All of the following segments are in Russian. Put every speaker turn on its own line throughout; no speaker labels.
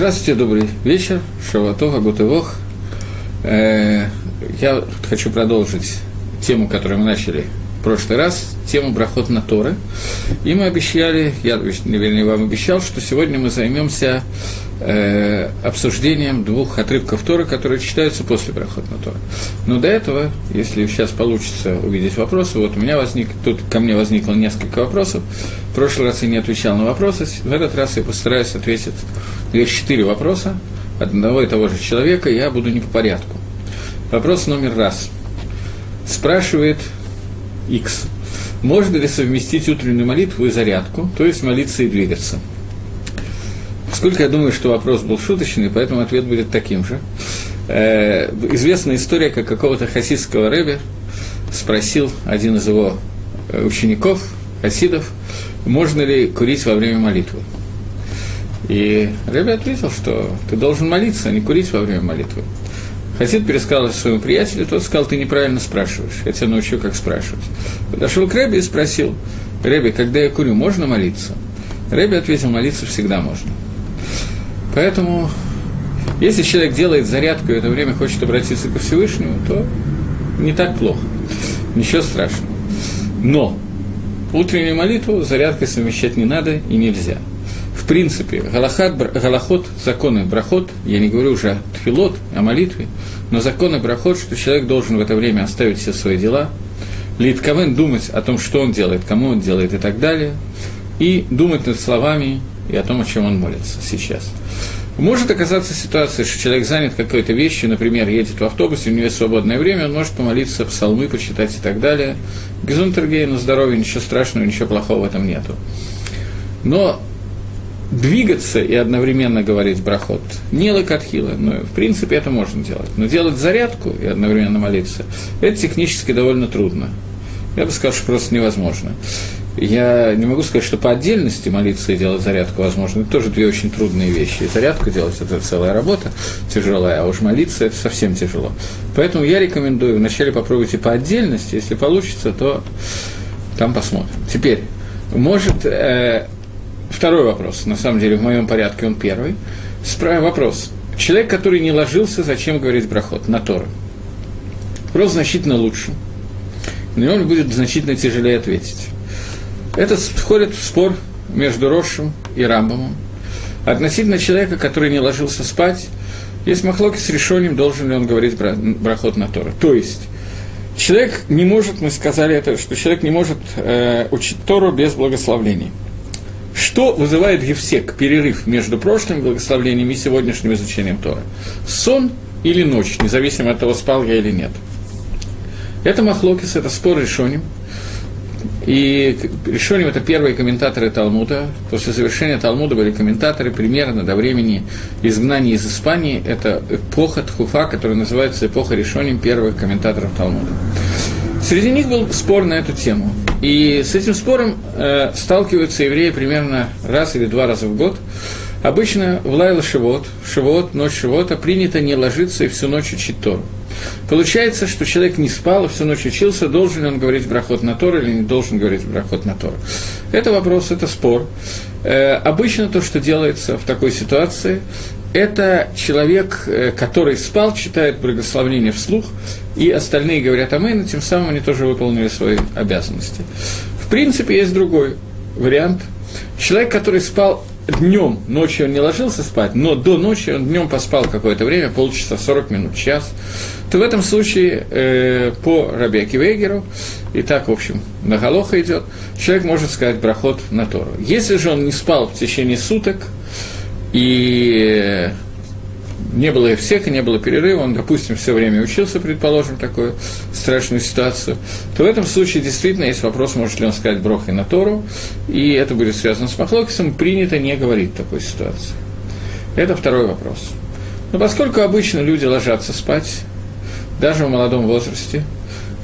Здравствуйте, добрый вечер, Шаватога, Гутывох. Э, я хочу продолжить тему, которую мы начали в прошлый раз, тему Брахот на Торы. И мы обещали, я, вернее, вам обещал, что сегодня мы займемся э, обсуждением двух отрывков Торы, которые читаются после Брахот на Торы. Но до этого, если сейчас получится увидеть вопросы, вот у меня возник, тут ко мне возникло несколько вопросов. В прошлый раз я не отвечал на вопросы, в этот раз я постараюсь ответить. Есть четыре вопроса одного и того же человека, я буду не по порядку. Вопрос номер раз. Спрашивает X. Можно ли совместить утреннюю молитву и зарядку, то есть молиться и двигаться? Сколько я думаю, что вопрос был шуточный, поэтому ответ будет таким же. Э, известная история, как какого-то хасидского рэбе спросил один из его э, учеников, хасидов, можно ли курить во время молитвы. И Рэбе ответил, что ты должен молиться, а не курить во время молитвы. Хасид пересказал своему приятелю, тот сказал, ты неправильно спрашиваешь, я тебя научу, как спрашивать. Подошел к Рэбе и спросил, Рэбе, когда я курю, можно молиться? Рэбе ответил, молиться всегда можно. Поэтому, если человек делает зарядку и в это время хочет обратиться ко Всевышнему, то не так плохо, ничего страшного. Но утреннюю молитву зарядкой совмещать не надо и нельзя – принципе, галахат, галахот, законы брахот, я не говорю уже о тфилот, о молитве, но законы брахот, что человек должен в это время оставить все свои дела, литковен думать о том, что он делает, кому он делает и так далее, и думать над словами и о том, о чем он молится сейчас. Может оказаться ситуация, что человек занят какой-то вещью, например, едет в автобусе, у него есть свободное время, он может помолиться, псалмы почитать и так далее. Гезунтергей на здоровье, ничего страшного, ничего плохого в этом нету. Но двигаться и одновременно говорить брахот не лакатхила, но в принципе это можно делать. Но делать зарядку и одновременно молиться, это технически довольно трудно. Я бы сказал, что просто невозможно. Я не могу сказать, что по отдельности молиться и делать зарядку возможно. Это тоже две очень трудные вещи. И зарядку делать – это целая работа тяжелая, а уж молиться – это совсем тяжело. Поэтому я рекомендую вначале попробуйте по отдельности. Если получится, то там посмотрим. Теперь, может, э, Второй вопрос, на самом деле, в моем порядке он первый. Справа вопрос. Человек, который не ложился, зачем говорить брахот? На Тору. Вопрос значительно лучше. На него будет значительно тяжелее ответить. Это входит в спор между Рошем и Рамбомом. Относительно человека, который не ложился спать, есть махлоки с решением, должен ли он говорить брахот на Тору. То есть, человек не может, мы сказали это, что человек не может э, учить Тору без благословения. Что вызывает гефсек, перерыв между прошлым благословлением и сегодняшним изучением Тора? Сон или ночь, независимо от того, спал я или нет. Это Махлокис, это спор решением. И решением это первые комментаторы Талмуда. После завершения Талмуда были комментаторы примерно до времени изгнания из Испании. Это эпоха Тхуфа, которая называется эпоха решением первых комментаторов Талмуда. Среди них был спор на эту тему. И с этим спором э, сталкиваются евреи примерно раз или два раза в год. Обычно в Лайла Шивот, Шивот, ночь Шивота, принято не ложиться и всю ночь учить Тору. Получается, что человек не спал, и всю ночь учился, должен ли он говорить брахот на Тору или не должен говорить брахот на Тору. Это вопрос, это спор. Э, обычно то, что делается в такой ситуации, это человек, э, который спал, читает благословение вслух, и остальные говорят «Амэн», и тем самым они тоже выполнили свои обязанности. В принципе, есть другой вариант. Человек, который спал днем, ночью он не ложился спать, но до ночи он днем поспал какое-то время, полчаса, 40 минут, час, то в этом случае э, по Рабеке Вейгеру, и так, в общем, на Галоха идет, человек может сказать брахот на Тору. Если же он не спал в течение суток, и не было всех, и не было перерыва, он, допустим, все время учился, предположим, такую страшную ситуацию, то в этом случае действительно есть вопрос, может ли он сказать брох и на Тору, и это будет связано с Махлокисом, принято не говорить такой ситуации. Это второй вопрос. Но поскольку обычно люди ложатся спать, даже в молодом возрасте,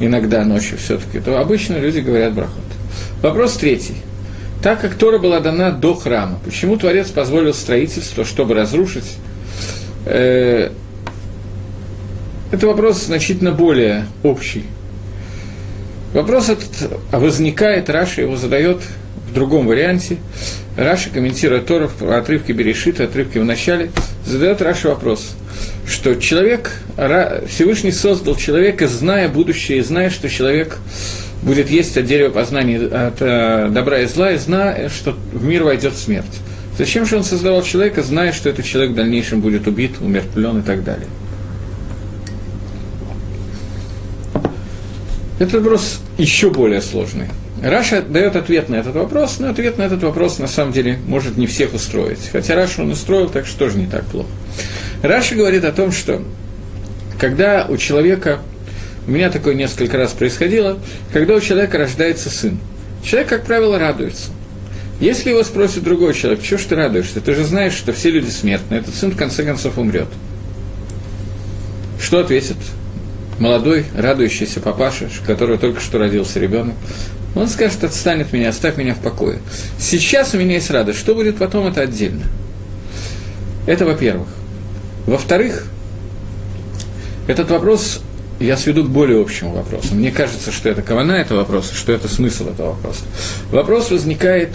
иногда ночью все-таки, то обычно люди говорят брахот. Вопрос третий. Так как Тора была дана до храма, почему Творец позволил строительство, чтобы разрушить Э, это вопрос значительно более общий. Вопрос этот возникает, Раши его задает в другом варианте. Раши комментирует Тору в отрывке Берешита, отрывки в начале, задает Раши вопрос, что человек, Всевышний создал человека, зная будущее, зная, что человек будет есть от дерева познания от э, добра и зла, и зная, что в мир войдет смерть. Зачем же он создавал человека, зная, что этот человек в дальнейшем будет убит, умертвлен и так далее? Этот вопрос еще более сложный. Раши дает ответ на этот вопрос, но ответ на этот вопрос на самом деле может не всех устроить. Хотя Раши он устроил, так что тоже не так плохо. Раша говорит о том, что когда у человека, у меня такое несколько раз происходило, когда у человека рождается сын, человек, как правило, радуется. Если его спросит другой человек, чего ж ты радуешься? Ты же знаешь, что все люди смертны, этот сын в конце концов умрет. Что ответит молодой, радующийся папаша, у которого только что родился ребенок? Он скажет, отстань от меня, оставь меня в покое. Сейчас у меня есть радость, что будет потом, это отдельно. Это во-первых. Во-вторых, этот вопрос я сведу к более общему вопросу. Мне кажется, что это кавана этого вопроса, что это смысл этого вопроса. Вопрос возникает,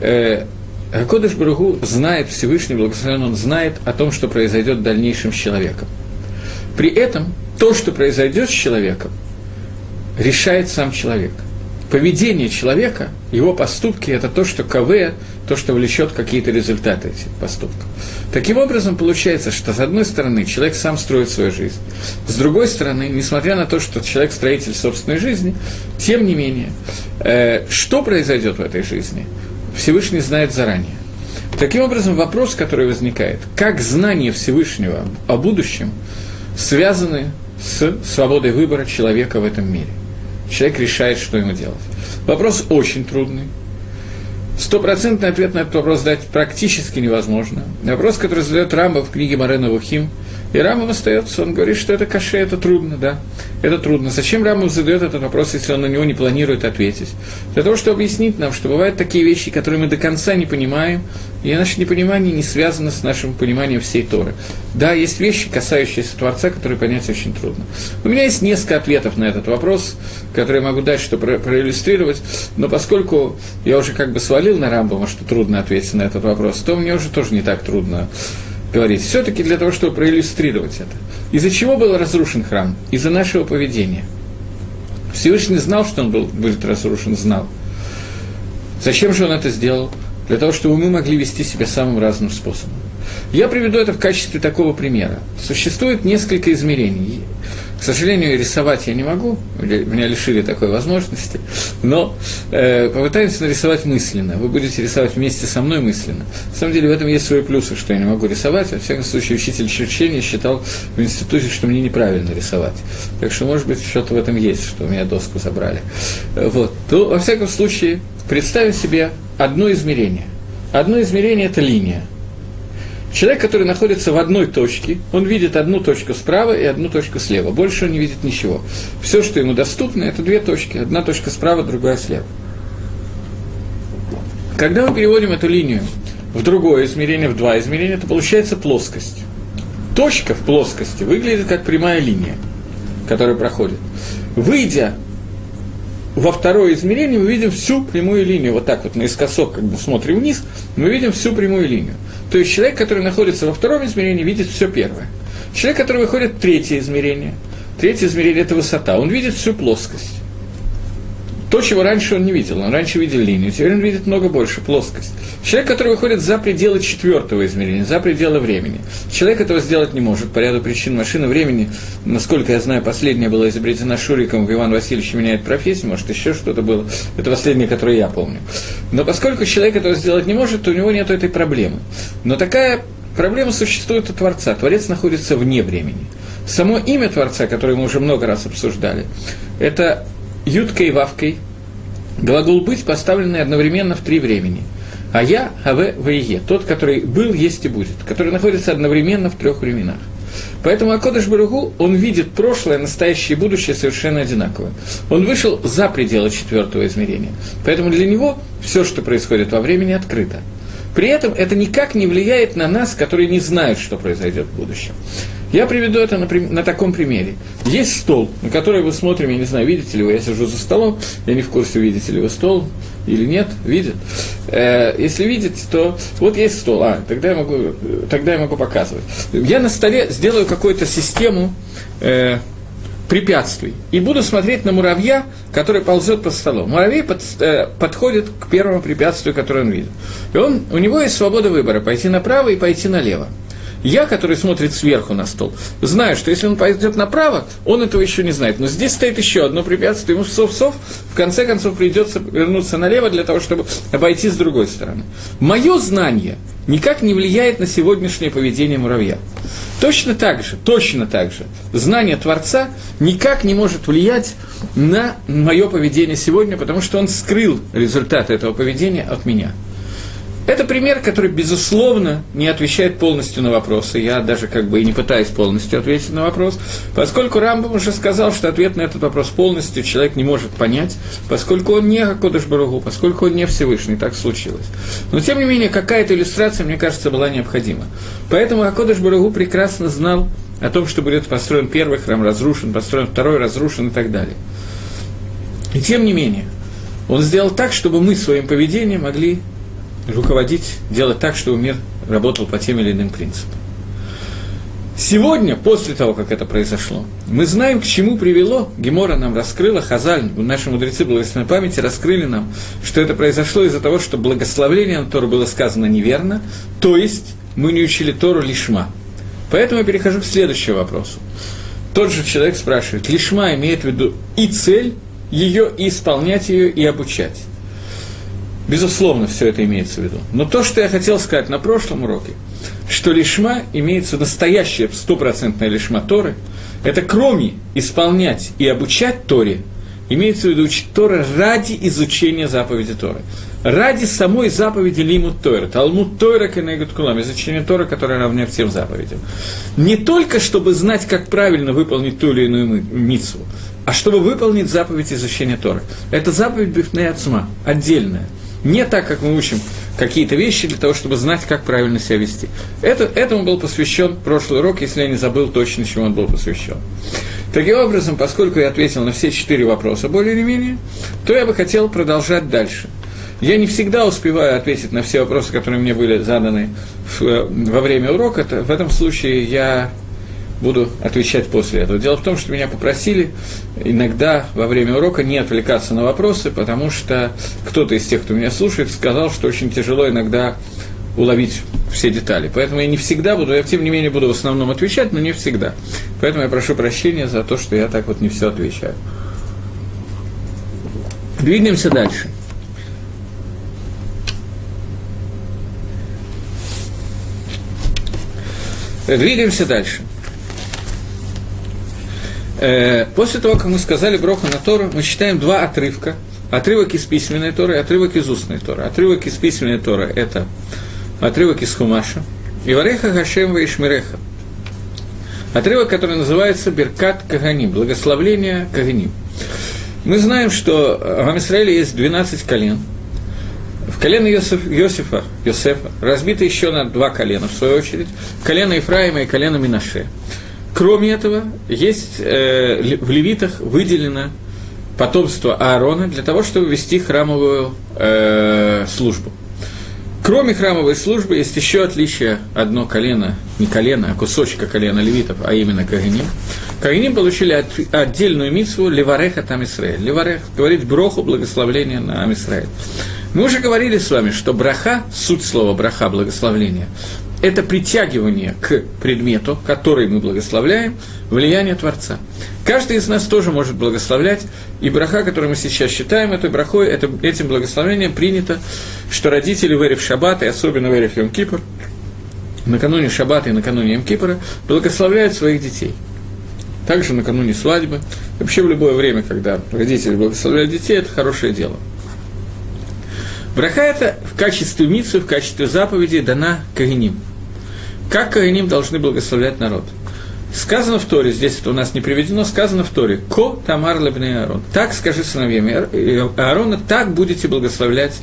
э, Акодыш Баругу знает, Всевышний Благословен, он знает о том, что произойдет в дальнейшем с человеком. При этом то, что произойдет с человеком, решает сам человек – поведение человека, его поступки – это то, что КВ, то, что влечет какие-то результаты этих поступков. Таким образом, получается, что с одной стороны человек сам строит свою жизнь, с другой стороны, несмотря на то, что человек строитель собственной жизни, тем не менее, э, что произойдет в этой жизни, Всевышний знает заранее. Таким образом, вопрос, который возникает, как знание Всевышнего о будущем связаны с свободой выбора человека в этом мире человек решает, что ему делать. Вопрос очень трудный. Стопроцентный ответ на этот вопрос дать практически невозможно. Вопрос, который задает Рамба в книге Марена Вухим, и Рамов остается, он говорит, что это каше, это трудно, да, это трудно. Зачем Рамов задает этот вопрос, если он на него не планирует ответить? Для того, чтобы объяснить нам, что бывают такие вещи, которые мы до конца не понимаем, и наше непонимание не связано с нашим пониманием всей Торы. Да, есть вещи, касающиеся Творца, которые понять очень трудно. У меня есть несколько ответов на этот вопрос, которые я могу дать, чтобы проиллюстрировать, но поскольку я уже как бы свалил на Рамбома, что трудно ответить на этот вопрос, то мне уже тоже не так трудно говорить, все-таки для того, чтобы проиллюстрировать это. Из-за чего был разрушен храм? Из-за нашего поведения. Всевышний знал, что он был, будет разрушен, знал. Зачем же он это сделал? Для того, чтобы мы могли вести себя самым разным способом. Я приведу это в качестве такого примера. Существует несколько измерений. К сожалению, рисовать я не могу, меня лишили такой возможности, но э, попытаемся нарисовать мысленно. Вы будете рисовать вместе со мной мысленно. На самом деле в этом есть свои плюсы, что я не могу рисовать. Во всяком случае, учитель черчения считал в институте, что мне неправильно рисовать. Так что, может быть, что-то в этом есть, что у меня доску забрали. Вот. То, во всяком случае, представим себе одно измерение. Одно измерение – это линия – Человек, который находится в одной точке, он видит одну точку справа и одну точку слева. Больше он не видит ничего. Все, что ему доступно, это две точки. Одна точка справа, другая слева. Когда мы переводим эту линию в другое измерение, в два измерения, то получается плоскость. Точка в плоскости выглядит как прямая линия, которая проходит. Выйдя во второе измерение мы видим всю прямую линию, вот так вот наискосок, как бы смотрим вниз, мы видим всю прямую линию. То есть человек, который находится во втором измерении, видит все первое. Человек, который выходит в третье измерение, третье измерение – это высота, он видит всю плоскость то, чего раньше он не видел. Он раньше видел линию, теперь он видит много больше, плоскость. Человек, который выходит за пределы четвертого измерения, за пределы времени. Человек этого сделать не может по ряду причин машины времени. Насколько я знаю, последняя была изобретена Шуриком, Иван Васильевич меняет профессию, может, еще что-то было. Это последнее, которое я помню. Но поскольку человек этого сделать не может, то у него нет этой проблемы. Но такая проблема существует у Творца. Творец находится вне времени. Само имя Творца, которое мы уже много раз обсуждали, это юткой и вавкой, глагол «быть» поставленный одновременно в три времени. А я, АВ, ВЕ, тот, который был, есть и будет, который находится одновременно в трех временах. Поэтому Акодыш Баругу, он видит прошлое, настоящее и будущее совершенно одинаково. Он вышел за пределы четвертого измерения. Поэтому для него все, что происходит во времени, открыто. При этом это никак не влияет на нас, которые не знают, что произойдет в будущем. Я приведу это на, на таком примере. Есть стол, на который вы смотрим, я не знаю, видите ли вы, я сижу за столом, я не в курсе, видите ли вы стол или нет, видит. Э, если видите, то вот есть стол, а, тогда я могу, тогда я могу показывать. Я на столе сделаю какую-то систему э, препятствий. И буду смотреть на муравья, который ползет по столу. Муравей под, э, подходит к первому препятствию, которое он видит. И он, у него есть свобода выбора, пойти направо и пойти налево. Я, который смотрит сверху на стол, знаю, что если он пойдет направо, он этого еще не знает. Но здесь стоит еще одно препятствие, ему сов-сов, в конце концов придется вернуться налево для того, чтобы обойти с другой стороны. Мое знание никак не влияет на сегодняшнее поведение муравья. Точно так же, точно так же, знание Творца никак не может влиять на мое поведение сегодня, потому что он скрыл результаты этого поведения от меня – это пример, который, безусловно, не отвечает полностью на вопросы. Я даже как бы и не пытаюсь полностью ответить на вопрос, поскольку Рамбам уже сказал, что ответ на этот вопрос полностью человек не может понять, поскольку он не Акодыш Баругу, поскольку он не Всевышний, так случилось. Но, тем не менее, какая-то иллюстрация, мне кажется, была необходима. Поэтому Акодыш Баругу прекрасно знал о том, что будет построен первый храм, разрушен, построен второй, разрушен и так далее. И тем не менее, он сделал так, чтобы мы своим поведением могли руководить, делать так, чтобы мир работал по тем или иным принципам. Сегодня, после того, как это произошло, мы знаем, к чему привело, Гемора нам раскрыла, Хазаль, наши мудрецы благословенной памяти раскрыли нам, что это произошло из-за того, что благословление на Тору было сказано неверно, то есть мы не учили Тору лишма. Поэтому я перехожу к следующему вопросу. Тот же человек спрашивает, лишма имеет в виду и цель ее, и исполнять ее, и обучать. Безусловно, все это имеется в виду. Но то, что я хотел сказать на прошлом уроке, что лишма имеется настоящая стопроцентная лишма Торы, это кроме исполнять и обучать Торе, имеется в виду учить Торы ради изучения заповеди Торы. Ради самой заповеди Лимут Тойра, Талмуд Тойра Кенегут Кулам, изучение Торы, которое равняет всем заповедям. Не только, чтобы знать, как правильно выполнить ту или иную митцву, а чтобы выполнить заповедь изучения Торы. Это заповедь Бифней Ацма, отдельная – не так, как мы учим какие-то вещи для того, чтобы знать, как правильно себя вести. Это, этому был посвящен прошлый урок, если я не забыл точно, чему он был посвящен. Таким образом, поскольку я ответил на все четыре вопроса более или менее, то я бы хотел продолжать дальше. Я не всегда успеваю ответить на все вопросы, которые мне были заданы в, во время урока. В этом случае я буду отвечать после этого. Дело в том, что меня попросили иногда во время урока не отвлекаться на вопросы, потому что кто-то из тех, кто меня слушает, сказал, что очень тяжело иногда уловить все детали. Поэтому я не всегда буду, я тем не менее буду в основном отвечать, но не всегда. Поэтому я прошу прощения за то, что я так вот не все отвечаю. Двигаемся дальше. Двигаемся дальше. Э, после того, как мы сказали Броха на Тору, мы читаем два отрывка. Отрывок из письменной Торы и отрывок из устной Торы. Отрывок из письменной Торы – это отрывок из Хумаша. И Вареха Гашем Ваишмиреха. Отрывок, который называется Беркат Каганим, благословление Каганим. Мы знаем, что в Амисраиле есть 12 колен. В колено Йосиф, Йосифа, Йосефа разбито еще на два колена, в свою очередь. Колено Ефраима и колено Минаше. Кроме этого, есть э, в левитах выделено потомство Аарона для того, чтобы вести храмовую э, службу. Кроме храмовой службы есть еще отличие одно колено, не колено, а кусочка колена левитов, а именно Каганим. Каганим получили от, отдельную митсву Левареха там Исраэль. Леварех говорит броху, благословление на Амисраэль. Мы уже говорили с вами, что браха, суть слова браха, благословление, это притягивание к предмету, который мы благословляем, влияние Творца. Каждый из нас тоже может благословлять, и браха, который мы сейчас считаем этой брахой, это, этим благословением принято, что родители в Эрев Шаббат, и особенно в Эрев Йом Кипр, накануне Шаббата и накануне Йом Кипра, благословляют своих детей. Также накануне свадьбы, вообще в любое время, когда родители благословляют детей, это хорошее дело – Браха это в качестве митцвы, в качестве заповеди дана Каганим. Как Каганим должны благословлять народ? Сказано в Торе, здесь это у нас не приведено, сказано в Торе, «Ко тамар лебне Аарон». Так скажи сыновьям Аарона, так будете благословлять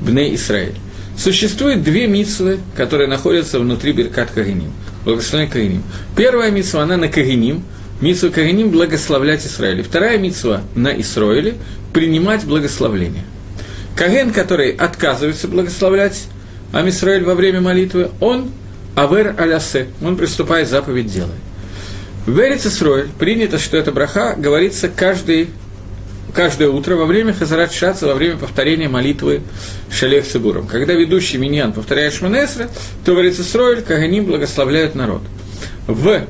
Бне Исраиль. Существует две митсвы, которые находятся внутри Беркат Кагиним, благословение Кагиним. Первая митсва, она на Кагиним, митсва Кагиним – благословлять Израиль. Вторая митсва на Исраиле – принимать благословление. Каген, который отказывается благословлять Амисраэль во время молитвы, он авер алясе, он приступает заповедь делает. В Эрицесройль принято, что эта браха говорится каждый, каждое утро во время Хазарат Шаца, во время повторения молитвы Шалех Цибуром. Когда ведущий миньян повторяет Шманесра, то в Эрицесройль Каганим благословляют народ. В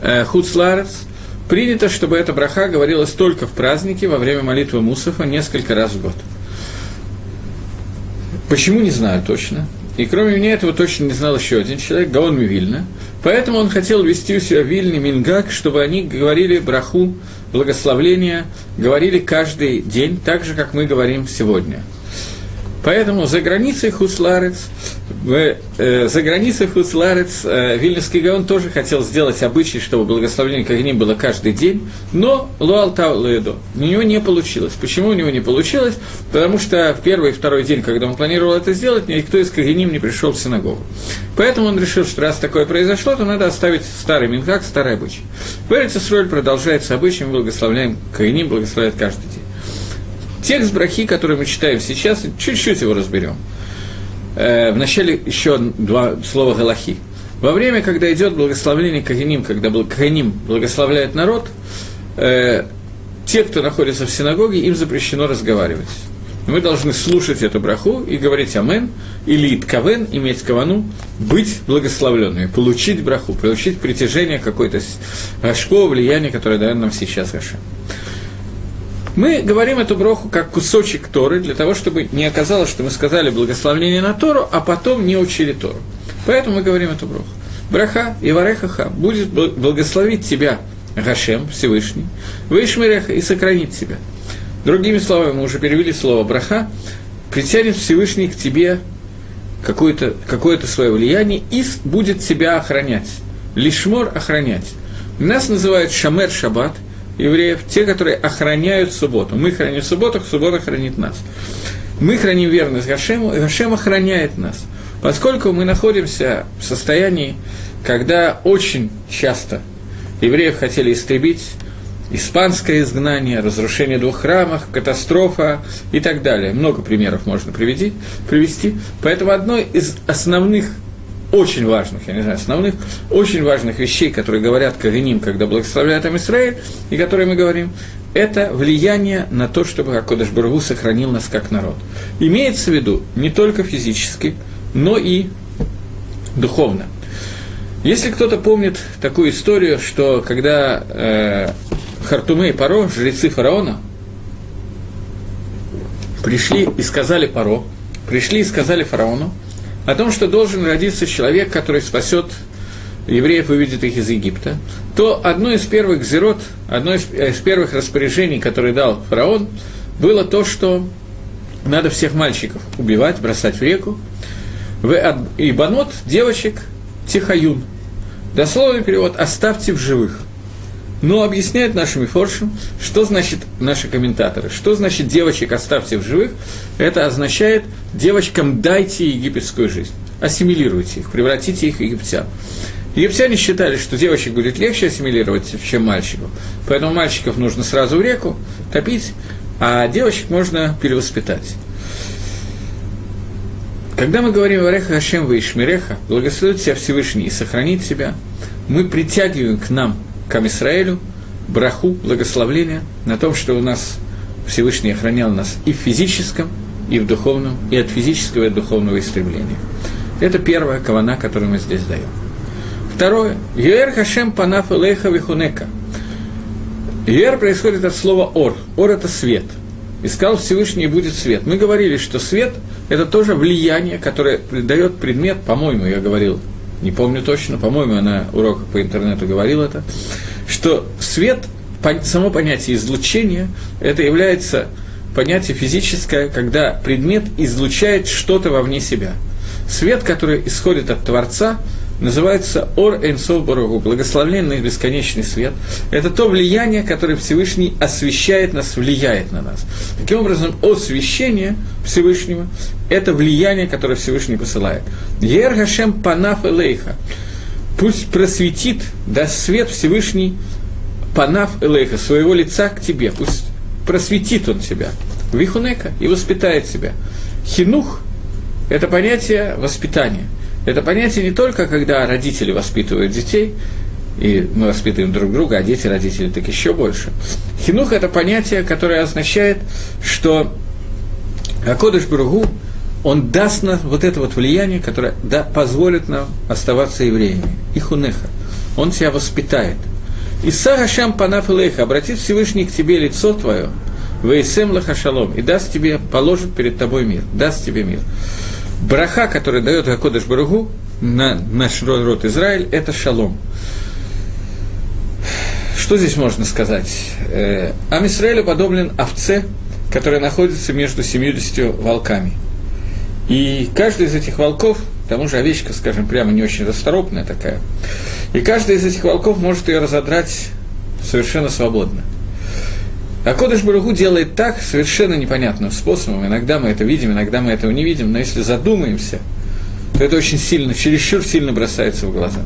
э, Хуцларец принято, чтобы эта браха говорилась только в празднике во время молитвы Мусафа несколько раз в год. Почему, не знаю точно. И кроме меня этого точно не знал еще один человек, Гаон Мивильна. Поэтому он хотел вести у себя Вильни Мингак, чтобы они говорили браху, благословления, говорили каждый день, так же, как мы говорим сегодня. Поэтому за границей Хусларец в, э, за границей Хуцларец э, Вильнюсский Гаон тоже хотел сделать обычай, чтобы благословение Кагним было каждый день, но Луал Тауледо. У него не получилось. Почему у него не получилось? Потому что в первый и второй день, когда он планировал это сделать, никто из Кагним не пришел в синагогу. Поэтому он решил, что раз такое произошло, то надо оставить старый Минхак, старый обычай. Берец продолжается обычаем, благословляем Кагним, благословляет каждый день. Текст брахи, который мы читаем сейчас, чуть-чуть его разберем – э, вначале еще два слова Галахи. Во время, когда идет благословление Кагиним, когда Кагиним благословляет народ, э, те, кто находится в синагоге, им запрещено разговаривать. Мы должны слушать эту браху и говорить «Амен» или «Иткавен», иметь кавану, быть благословленными, получить браху, получить притяжение какой-то гашко, влияния, которое дает нам сейчас Гашем. Мы говорим эту броху как кусочек Торы, для того, чтобы не оказалось, что мы сказали благословение на Тору, а потом не учили Тору. Поэтому мы говорим эту броху. Браха и Варехаха будет благословить тебя Гашем, Всевышний, Вейшмереха и сохранит тебя. Другими словами, мы уже перевели слово браха, притянет Всевышний к тебе какое-то какое свое влияние и будет тебя охранять. Лишмор охранять. Нас называют Шамер Шаббат, евреев, те, которые охраняют субботу. Мы храним субботу, суббота хранит нас. Мы храним верность Гашему, и Гашем охраняет нас. Поскольку мы находимся в состоянии, когда очень часто евреев хотели истребить, испанское изгнание, разрушение двух храмов, катастрофа и так далее. Много примеров можно привести. привести. Поэтому одной из основных очень важных, я не знаю, основных, очень важных вещей, которые говорят Кагиним, когда благословляют им Израиль, и которые мы говорим, это влияние на то, чтобы Акодыш Бургу сохранил нас как народ. Имеется в виду не только физически, но и духовно. Если кто-то помнит такую историю, что когда э, Хартуме и Паро, жрецы фараона, пришли и сказали Паро, пришли и сказали фараону, о том, что должен родиться человек, который спасет евреев, выведет их из Египта, то одно из первых зерот, одно из, из первых распоряжений, которые дал фараон, было то, что надо всех мальчиков убивать, бросать в реку, и банот, девочек, тихаюн. Дословный перевод «оставьте в живых». Но объясняют нашим форшем, что значит наши комментаторы, что значит девочек оставьте в живых. Это означает девочкам дайте египетскую жизнь, ассимилируйте их, превратите их в египтян. Египтяне считали, что девочек будет легче ассимилировать, чем мальчиков. Поэтому мальчиков нужно сразу в реку топить, а девочек можно перевоспитать. Когда мы говорим «Вареха Хашем Ваишмиреха», благословит тебя Всевышний и сохранит тебя, мы притягиваем к нам к Амисраэлю, браху, благословление на том, что у нас Всевышний охранял нас и в физическом, и в духовном, и от физического, и от духовного истребления. Это первая кавана, которую мы здесь даем. Второе. Юэр Хашем панаф элейха вихунека. Юэр происходит от слова ор. Ор – это свет. Искал Всевышний, будет свет. Мы говорили, что свет – это тоже влияние, которое дает предмет, по-моему, я говорил не помню точно, по-моему, она урок по интернету говорила это, что свет, само понятие излучения, это является понятие физическое, когда предмет излучает что-то вовне себя. Свет, который исходит от Творца, называется Ор Эйнсов Барагу, благословленный бесконечный свет. Это то влияние, которое Всевышний освещает нас, влияет на нас. Таким образом, освещение Всевышнего – это влияние, которое Всевышний посылает. Ер Гашем Панаф Элейха. Пусть просветит, даст свет Всевышний Панаф Элейха, своего лица к тебе. Пусть просветит он тебя. Вихунека и воспитает себя. Хинух – это понятие воспитания. Это понятие не только, когда родители воспитывают детей, и мы воспитываем друг друга, а дети, родители так еще больше. Хинух – это понятие, которое означает, что Акодыш Бругу, он даст нам вот это вот влияние, которое да, позволит нам оставаться евреями. И. Он тебя воспитает. И Сарашам Панаф обратит Всевышний к тебе лицо твое – Вейсем лахашалом, и даст тебе, положит перед тобой мир, даст тебе мир. Браха, который дает Гакодыш Баругу на наш род Израиль, это шалом. Что здесь можно сказать? Э, Ам Исраилю подоблен овце, которая находится между 70 волками. И каждый из этих волков, к тому же овечка, скажем, прямо не очень расторопная такая, и каждый из этих волков может ее разодрать совершенно свободно. А Кодыш Баругу делает так совершенно непонятным способом. Иногда мы это видим, иногда мы этого не видим, но если задумаемся, то это очень сильно, чересчур сильно бросается в глаза.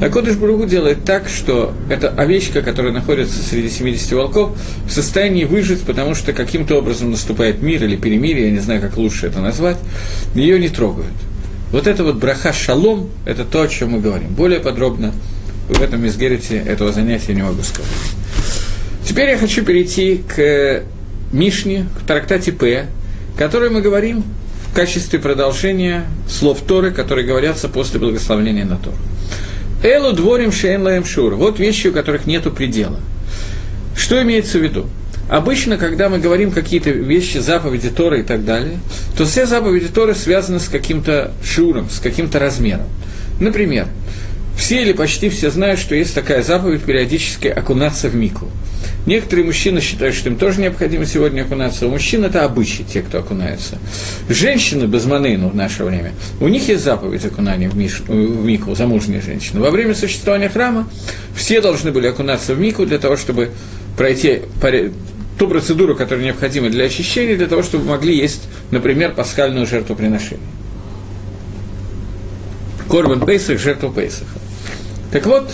А Кодыш Баругу делает так, что эта овечка, которая находится среди 70 волков, в состоянии выжить, потому что каким-то образом наступает мир или перемирие, я не знаю, как лучше это назвать, ее не трогают. Вот это вот браха шалом, это то, о чем мы говорим. Более подробно в этом изгерите этого занятия не могу сказать. Теперь я хочу перейти к Мишне, к трактате П, который мы говорим в качестве продолжения слов Торы, которые говорятся после благословения на Тору. Элу дворим шейн лаем шур. Вот вещи, у которых нет предела. Что имеется в виду? Обычно, когда мы говорим какие-то вещи, заповеди Торы и так далее, то все заповеди Торы связаны с каким-то шуром, с каким-то размером. Например, все или почти все знают, что есть такая заповедь периодически окунаться в мику. Некоторые мужчины считают, что им тоже необходимо сегодня окунаться. У мужчин это обычай, те, кто окунается. Женщины без манейну в наше время, у них есть заповедь окунания в, миш, в мику, замужние женщины. Во время существования храма все должны были окунаться в мику для того, чтобы пройти ту процедуру, которая необходима для очищения, для того, чтобы могли есть, например, пасхальную жертвоприношение. Корбан Пейсах, жертву Пейсаха. Так вот,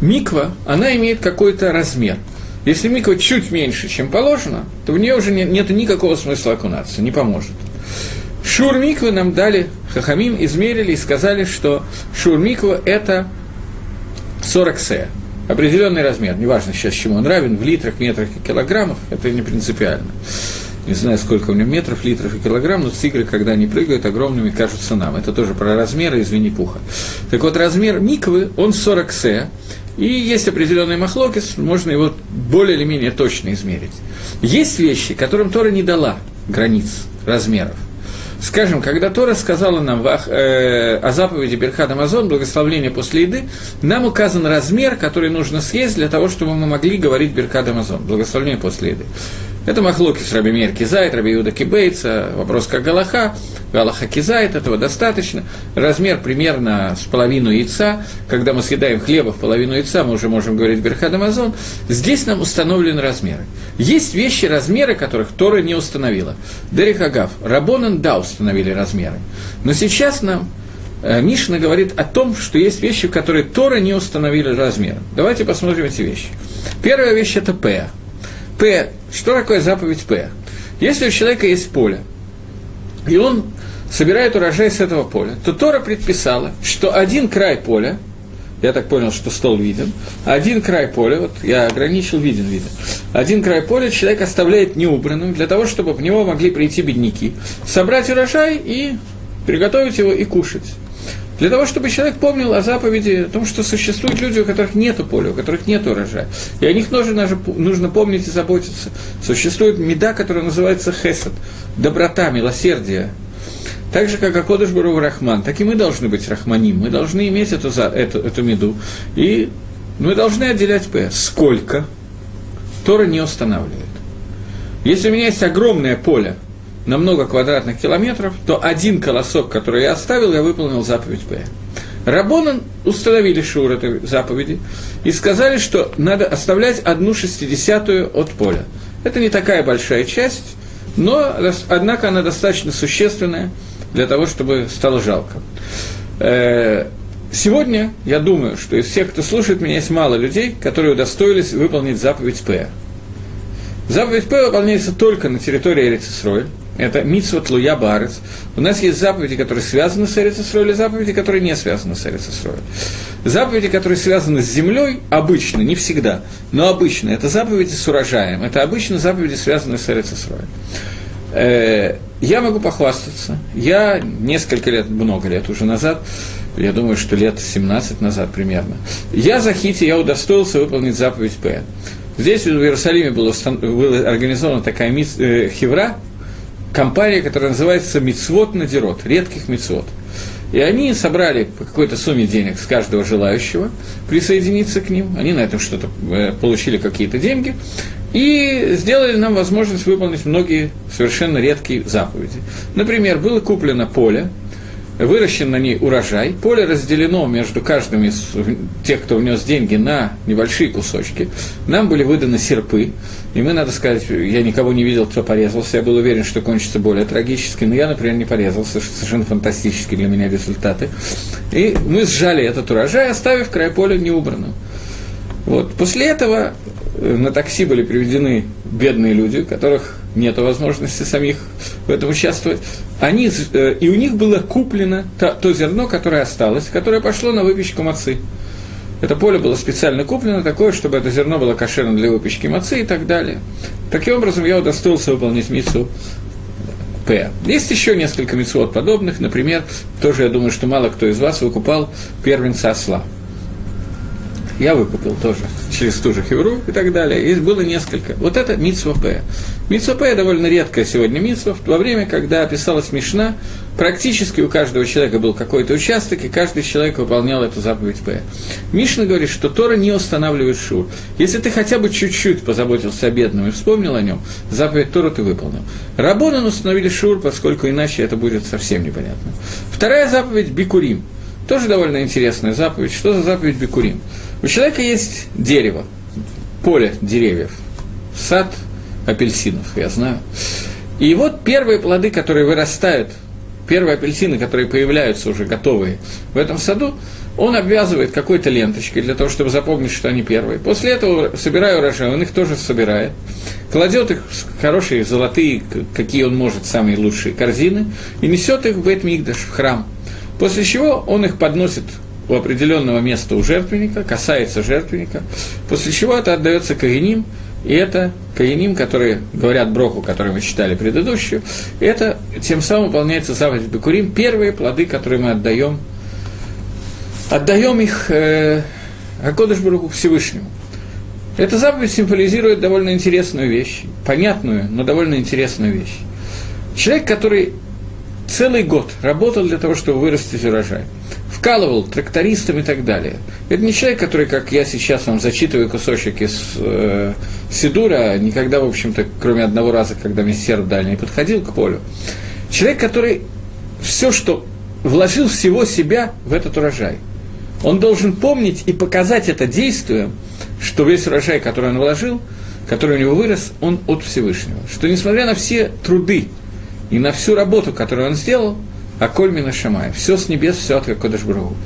миква, она имеет какой-то размер – если миква чуть меньше, чем положено, то в нее уже нет, нет никакого смысла окунаться, не поможет. Шур миквы нам дали, хахамим измерили и сказали, что шур миква – это 40 се, определенный размер, неважно сейчас чему он равен, в литрах, метрах и килограммах, это не принципиально. Не знаю, сколько у него метров, литров и килограмм, но тигры, когда они прыгают, огромными кажутся нам. Это тоже про размеры из Винни-Пуха. Так вот, размер миквы, он 40 се, и есть определенный махлокис, можно его более или менее точно измерить. Есть вещи, которым Тора не дала границ, размеров. Скажем, когда Тора сказала нам э, о заповеди Берхад Амазон, благословление после еды, нам указан размер, который нужно съесть для того, чтобы мы могли говорить Берхад Амазон, благословение после еды. Это Махлоки с Раби Мир Кизайт, Раби Иуда Кибейца, вопрос как Галаха, Галаха כזית, этого достаточно. Размер примерно с половину яйца, когда мы съедаем хлеба в половину яйца, мы уже можем говорить ברכת המזון, здесь нам установлены размеры. Есть вещи, размеры которых Тора не установила. דרך אגב, רבנן, да, установили размеры. Но сейчас нам э, Мишна говорит о том, что есть вещи, которые Тора не установили размеры. Давайте посмотрим эти вещи. Первая вещь – это Пеа. Пеа. Что такое заповедь Пеа? Если у человека есть поле, и он собирает урожай с этого поля, то Тора предписала, что один край поля, я так понял, что стол виден, один край поля, вот я ограничил, виден, виден, один край поля человек оставляет неубранным для того, чтобы в него могли прийти бедняки, собрать урожай и приготовить его и кушать. Для того, чтобы человек помнил о заповеди, о том, что существуют люди, у которых нет поля, у которых нет урожая. И о них нужно, нужно помнить и заботиться. Существует меда, которая называется хесед, доброта, милосердие. Так же, как Акодыш Бару Рахман, так и мы должны быть Рахманим. Мы должны иметь эту, эту, эту меду. И мы должны отделять П. Сколько? Тора не устанавливает. Если у меня есть огромное поле, на много квадратных километров, то один колосок, который я оставил, я выполнил заповедь П. Рабонан установили шур этой заповеди и сказали, что надо оставлять одну шестидесятую от поля. Это не такая большая часть, но, однако, она достаточно существенная для того, чтобы стало жалко. Э, сегодня, я думаю, что из всех, кто слушает меня, есть мало людей, которые удостоились выполнить заповедь П. Заповедь П выполняется только на территории Эрицисроя, это Митсвот Луя Барец. У нас есть заповеди, которые связаны с Эрицесрой, и заповеди, которые не связаны с Эрицесрой. Заповеди, которые связаны с землей, обычно, не всегда, но обычно, это заповеди с урожаем, это обычно заповеди, связанные с Эрицесрой. Э, я могу похвастаться. Я несколько лет, много лет уже назад, я думаю, что лет 17 назад примерно, я за Хити, я удостоился выполнить заповедь П. Здесь в Иерусалиме была, была организована такая мис, э, хевра, компания, которая называется Мицвод Надирот, редких Мицвод. И они собрали по какой-то сумме денег с каждого желающего присоединиться к ним. Они на этом что-то э, получили какие-то деньги. И сделали нам возможность выполнить многие совершенно редкие заповеди. Например, было куплено поле, выращен на ней урожай, поле разделено между каждым из тех, кто внес деньги, на небольшие кусочки. Нам были выданы серпы, и мы, надо сказать, я никого не видел, кто порезался, я был уверен, что кончится более трагически, но я, например, не порезался, что совершенно фантастические для меня результаты. И мы сжали этот урожай, оставив край поля неубранным. Вот. После этого на такси были приведены бедные люди, у которых нет возможности самих в этом участвовать. Они, э, и у них было куплено то, то зерно, которое осталось, которое пошло на выпечку мацы. Это поле было специально куплено такое, чтобы это зерно было кошерно для выпечки мацы и так далее. Таким образом, я удостоился выполнить мицву Пеа. Есть еще несколько мицвот подобных, например, тоже я думаю, что мало кто из вас выкупал первенца осла я выкупил тоже через ту же хевру и так далее. И было несколько. Вот это мицва Пеа. Мицва Пеа довольно редкая сегодня мицва. Во время, когда писалась Мишна, практически у каждого человека был какой-то участок, и каждый человек выполнял эту заповедь Пеа. Мишна говорит, что Тора не устанавливает шур. Если ты хотя бы чуть-чуть позаботился о бедном и вспомнил о нем, заповедь Тора ты выполнил. Рабонан установили шур, поскольку иначе это будет совсем непонятно. Вторая заповедь – Бикурим. Тоже довольно интересная заповедь. Что за заповедь Бикурим? У человека есть дерево, поле деревьев, сад апельсинов, я знаю. И вот первые плоды, которые вырастают, первые апельсины, которые появляются уже готовые в этом саду, он обвязывает какой-то ленточкой для того, чтобы запомнить, что они первые. После этого, собирая урожай, он их тоже собирает, кладет их в хорошие золотые, какие он может, самые лучшие корзины, и несет их в Бет-Мигдаш, в храм. После чего он их подносит у определенного места у жертвенника, касается жертвенника, после чего это отдается Каиним, и это Каиним, которые говорят Броху, который мы читали предыдущую, это тем самым выполняется заповедь Бекурим, первые плоды, которые мы отдаем, отдаем их э, Бруху Всевышнему. Эта заповедь символизирует довольно интересную вещь, понятную, но довольно интересную вещь. Человек, который целый год работал для того, чтобы вырастить урожай – вкалывал трактористам и так далее. Это не человек, который, как я сейчас вам зачитываю кусочек из э, Сидура, никогда, в общем-то, кроме одного раза, когда мессер дальний подходил к полю. Человек, который все, что вложил всего себя в этот урожай. Он должен помнить и показать это действием, что весь урожай, который он вложил, который у него вырос, он от Всевышнего. Что несмотря на все труды и на всю работу, которую он сделал, а Кольмина Шамай. Все с небес, все от Кодыш Брагу.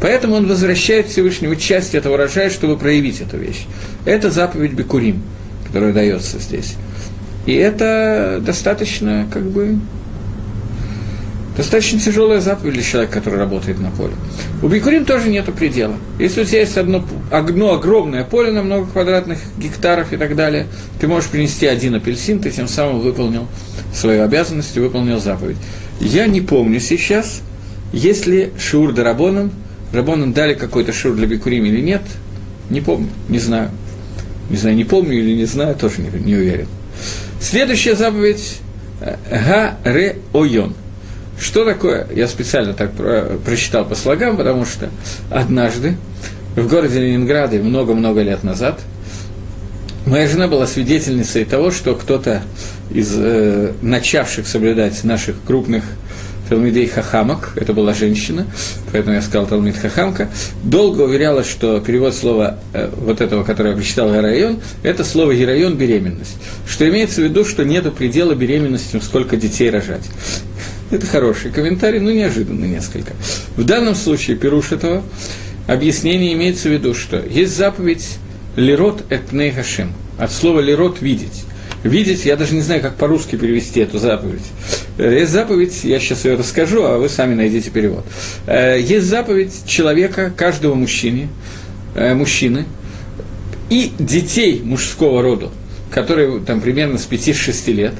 Поэтому он возвращает Всевышнему часть этого урожая, чтобы проявить эту вещь. Это заповедь Бекурим, которая дается здесь. И это достаточно, как бы, достаточно тяжелая заповедь для человека, который работает на поле. У Бикурим тоже нет предела. Если у тебя есть одно, одно огромное поле на много квадратных гектаров и так далее, ты можешь принести один апельсин, ты тем самым выполнил свою обязанность и выполнил заповедь. Я не помню сейчас, если Шур да Рабоном, дали какой-то Шур для Бикурим или нет, не помню, не знаю. Не знаю, не помню или не знаю, тоже не, не уверен. Следующая заповедь Га-ре-ойон. Что такое? Я специально так про, прочитал по слогам, потому что однажды в городе Ленинграде много-много лет назад моя жена была свидетельницей того, что кто-то из э, начавших соблюдать наших крупных Талмидей Хахамак, это была женщина, поэтому я сказал Талмид Хахамка, долго уверяла, что перевод слова э, вот этого, которое я прочитал Герайон, это слово Герайон – беременность. Что имеется в виду, что нет предела беременности, сколько детей рожать. Это хороший комментарий, но неожиданный несколько. В данном случае Перуш этого объяснение имеется в виду, что есть заповедь «лирот этней хашим», от слова «лирот» – «видеть». Видеть, я даже не знаю, как по-русски перевести эту заповедь. Э, есть заповедь, я сейчас ее расскажу, а вы сами найдите перевод. Э, есть заповедь человека, каждого мужчины, э, мужчины и детей мужского рода, которые там примерно с 5-6 лет,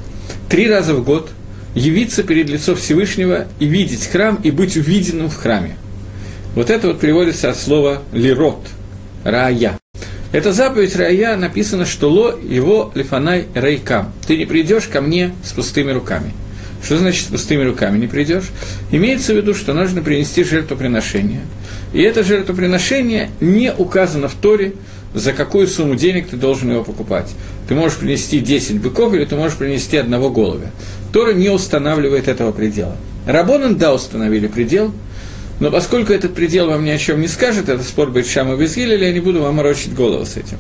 три раза в год явиться перед лицом Всевышнего и видеть храм и быть увиденным в храме. Вот это вот переводится от слова «лирот», «рая». Эта заповедь Рая написано, что ло его лифанай рейкам. Ты не придешь ко мне с пустыми руками. Что значит с пустыми руками не придешь? Имеется в виду, что нужно принести жертвоприношение. И это жертвоприношение не указано в Торе, за какую сумму денег ты должен его покупать. Ты можешь принести 10 быков или ты можешь принести одного голубя. Тора не устанавливает этого предела. Рабонан, да, установили предел – но поскольку этот предел вам ни о чем не скажет, это спор Бетшама и Безгилеля, я не буду вам морочить голову с этим.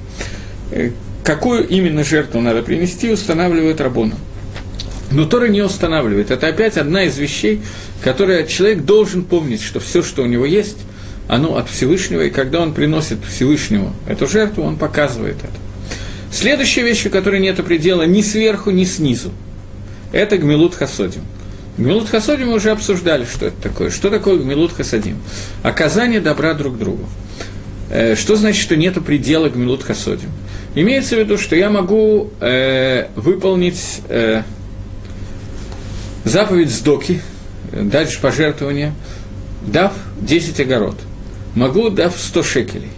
Э, какую именно жертву надо принести, устанавливает Рабона. Но Тора не устанавливает. Это опять одна из вещей, которые человек должен помнить, что все, что у него есть, оно от Всевышнего, и когда он приносит Всевышнему эту жертву, он показывает это. Следующая вещь, у которой нет предела ни сверху, ни снизу, это Гмилут Хасодим – Гмилут Хасодим мы уже обсуждали, что это такое. Что такое Гмилут Хасадим? Оказание добра друг другу. Э, что значит, что нет предела Гмилут Хасодим? Имеется в виду, что я могу э, выполнить э, заповедь сдоки, дать пожертвование, дав 10 огород. Могу дав 100 шекелей.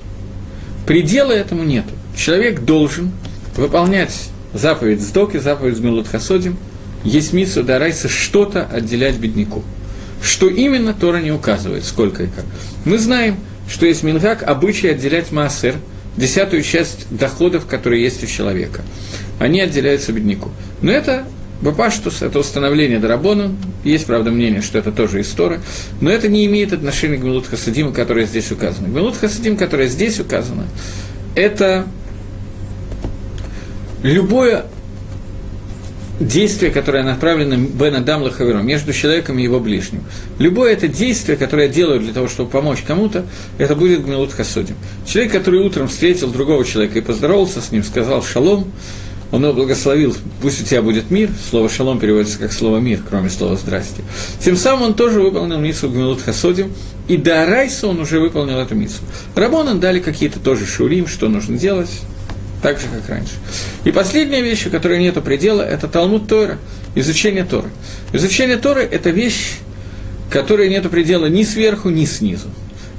Предела этому нету. Человек должен выполнять заповедь сдоки, заповедь Гмилут Хасодим – есть митсу дарайса что-то отделять бедняку. Что именно, Тора не указывает, сколько и как. Мы знаем, что есть мингак, обычай отделять маасер, десятую часть доходов, которые есть у человека. Они отделяются бедняку. Но это Бапаштус – это установление Дарабона. Есть, правда, мнение, что это тоже история, но это не имеет отношения к Милут Хасадиму, которое здесь указано. Милут Хасадим, которое здесь указано, это любое действие, которое направлено Бен Адам Лахаверу, между человеком и его ближним. Любое это действие, которое я делаю для того, чтобы помочь кому-то, это будет Гмилут Хасудим. Человек, который утром встретил другого человека и поздоровался с ним, сказал «шалом», он его благословил, пусть у тебя будет мир, слово «шалом» переводится как слово «мир», кроме слова «здрасте». Тем самым он тоже выполнил митсу Гмилут Хасодим, и до Арайса он уже выполнил эту митсу. Рабонан дали какие-то тоже шурим, что нужно делать, так же, как раньше. И последняя вещь, у которой нет предела, это Талмуд Тора, изучение Торы. Изучение Торы – это вещь, которой нет предела ни сверху, ни снизу.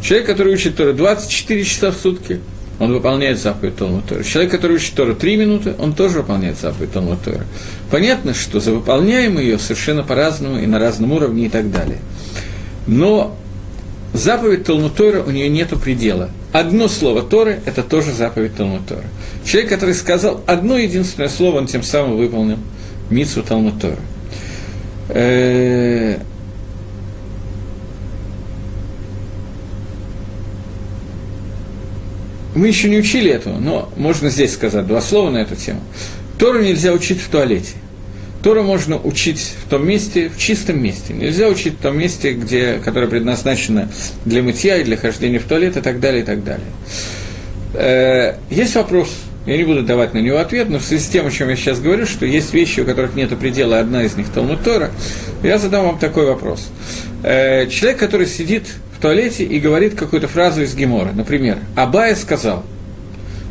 Человек, который учит Тору 24 часа в сутки, он выполняет заповедь Талмуд Тора. Человек, который учит Тору 3 минуты, он тоже выполняет заповедь Талмуд Тора. Понятно, что за выполняем ее совершенно по-разному и на разном уровне и так далее. Но заповедь Талмуд Тора у нее нет предела. Одно слово Торы – это тоже заповедь Талмуд Тора. Человек, который сказал одно единственное слово, он тем самым выполнил Митсу Талмуд Тора. Э, мы еще не учили этого, но можно здесь сказать два слова на эту тему. Тору нельзя учить в туалете – Тору можно учить в том месте, в чистом месте. Нельзя учить в том месте, где, которое предназначено для мытья и для хождения в туалет и так далее, и так далее. Э, есть вопрос, я не буду давать на него ответ, но в связи с тем, о чем я сейчас говорю, что есть вещи, у которых нет предела, одна из них Талмуд Тора, я задам вам такой вопрос. Э, человек, который сидит в туалете и говорит какую-то фразу из Гемора, например, «Абая сказал»,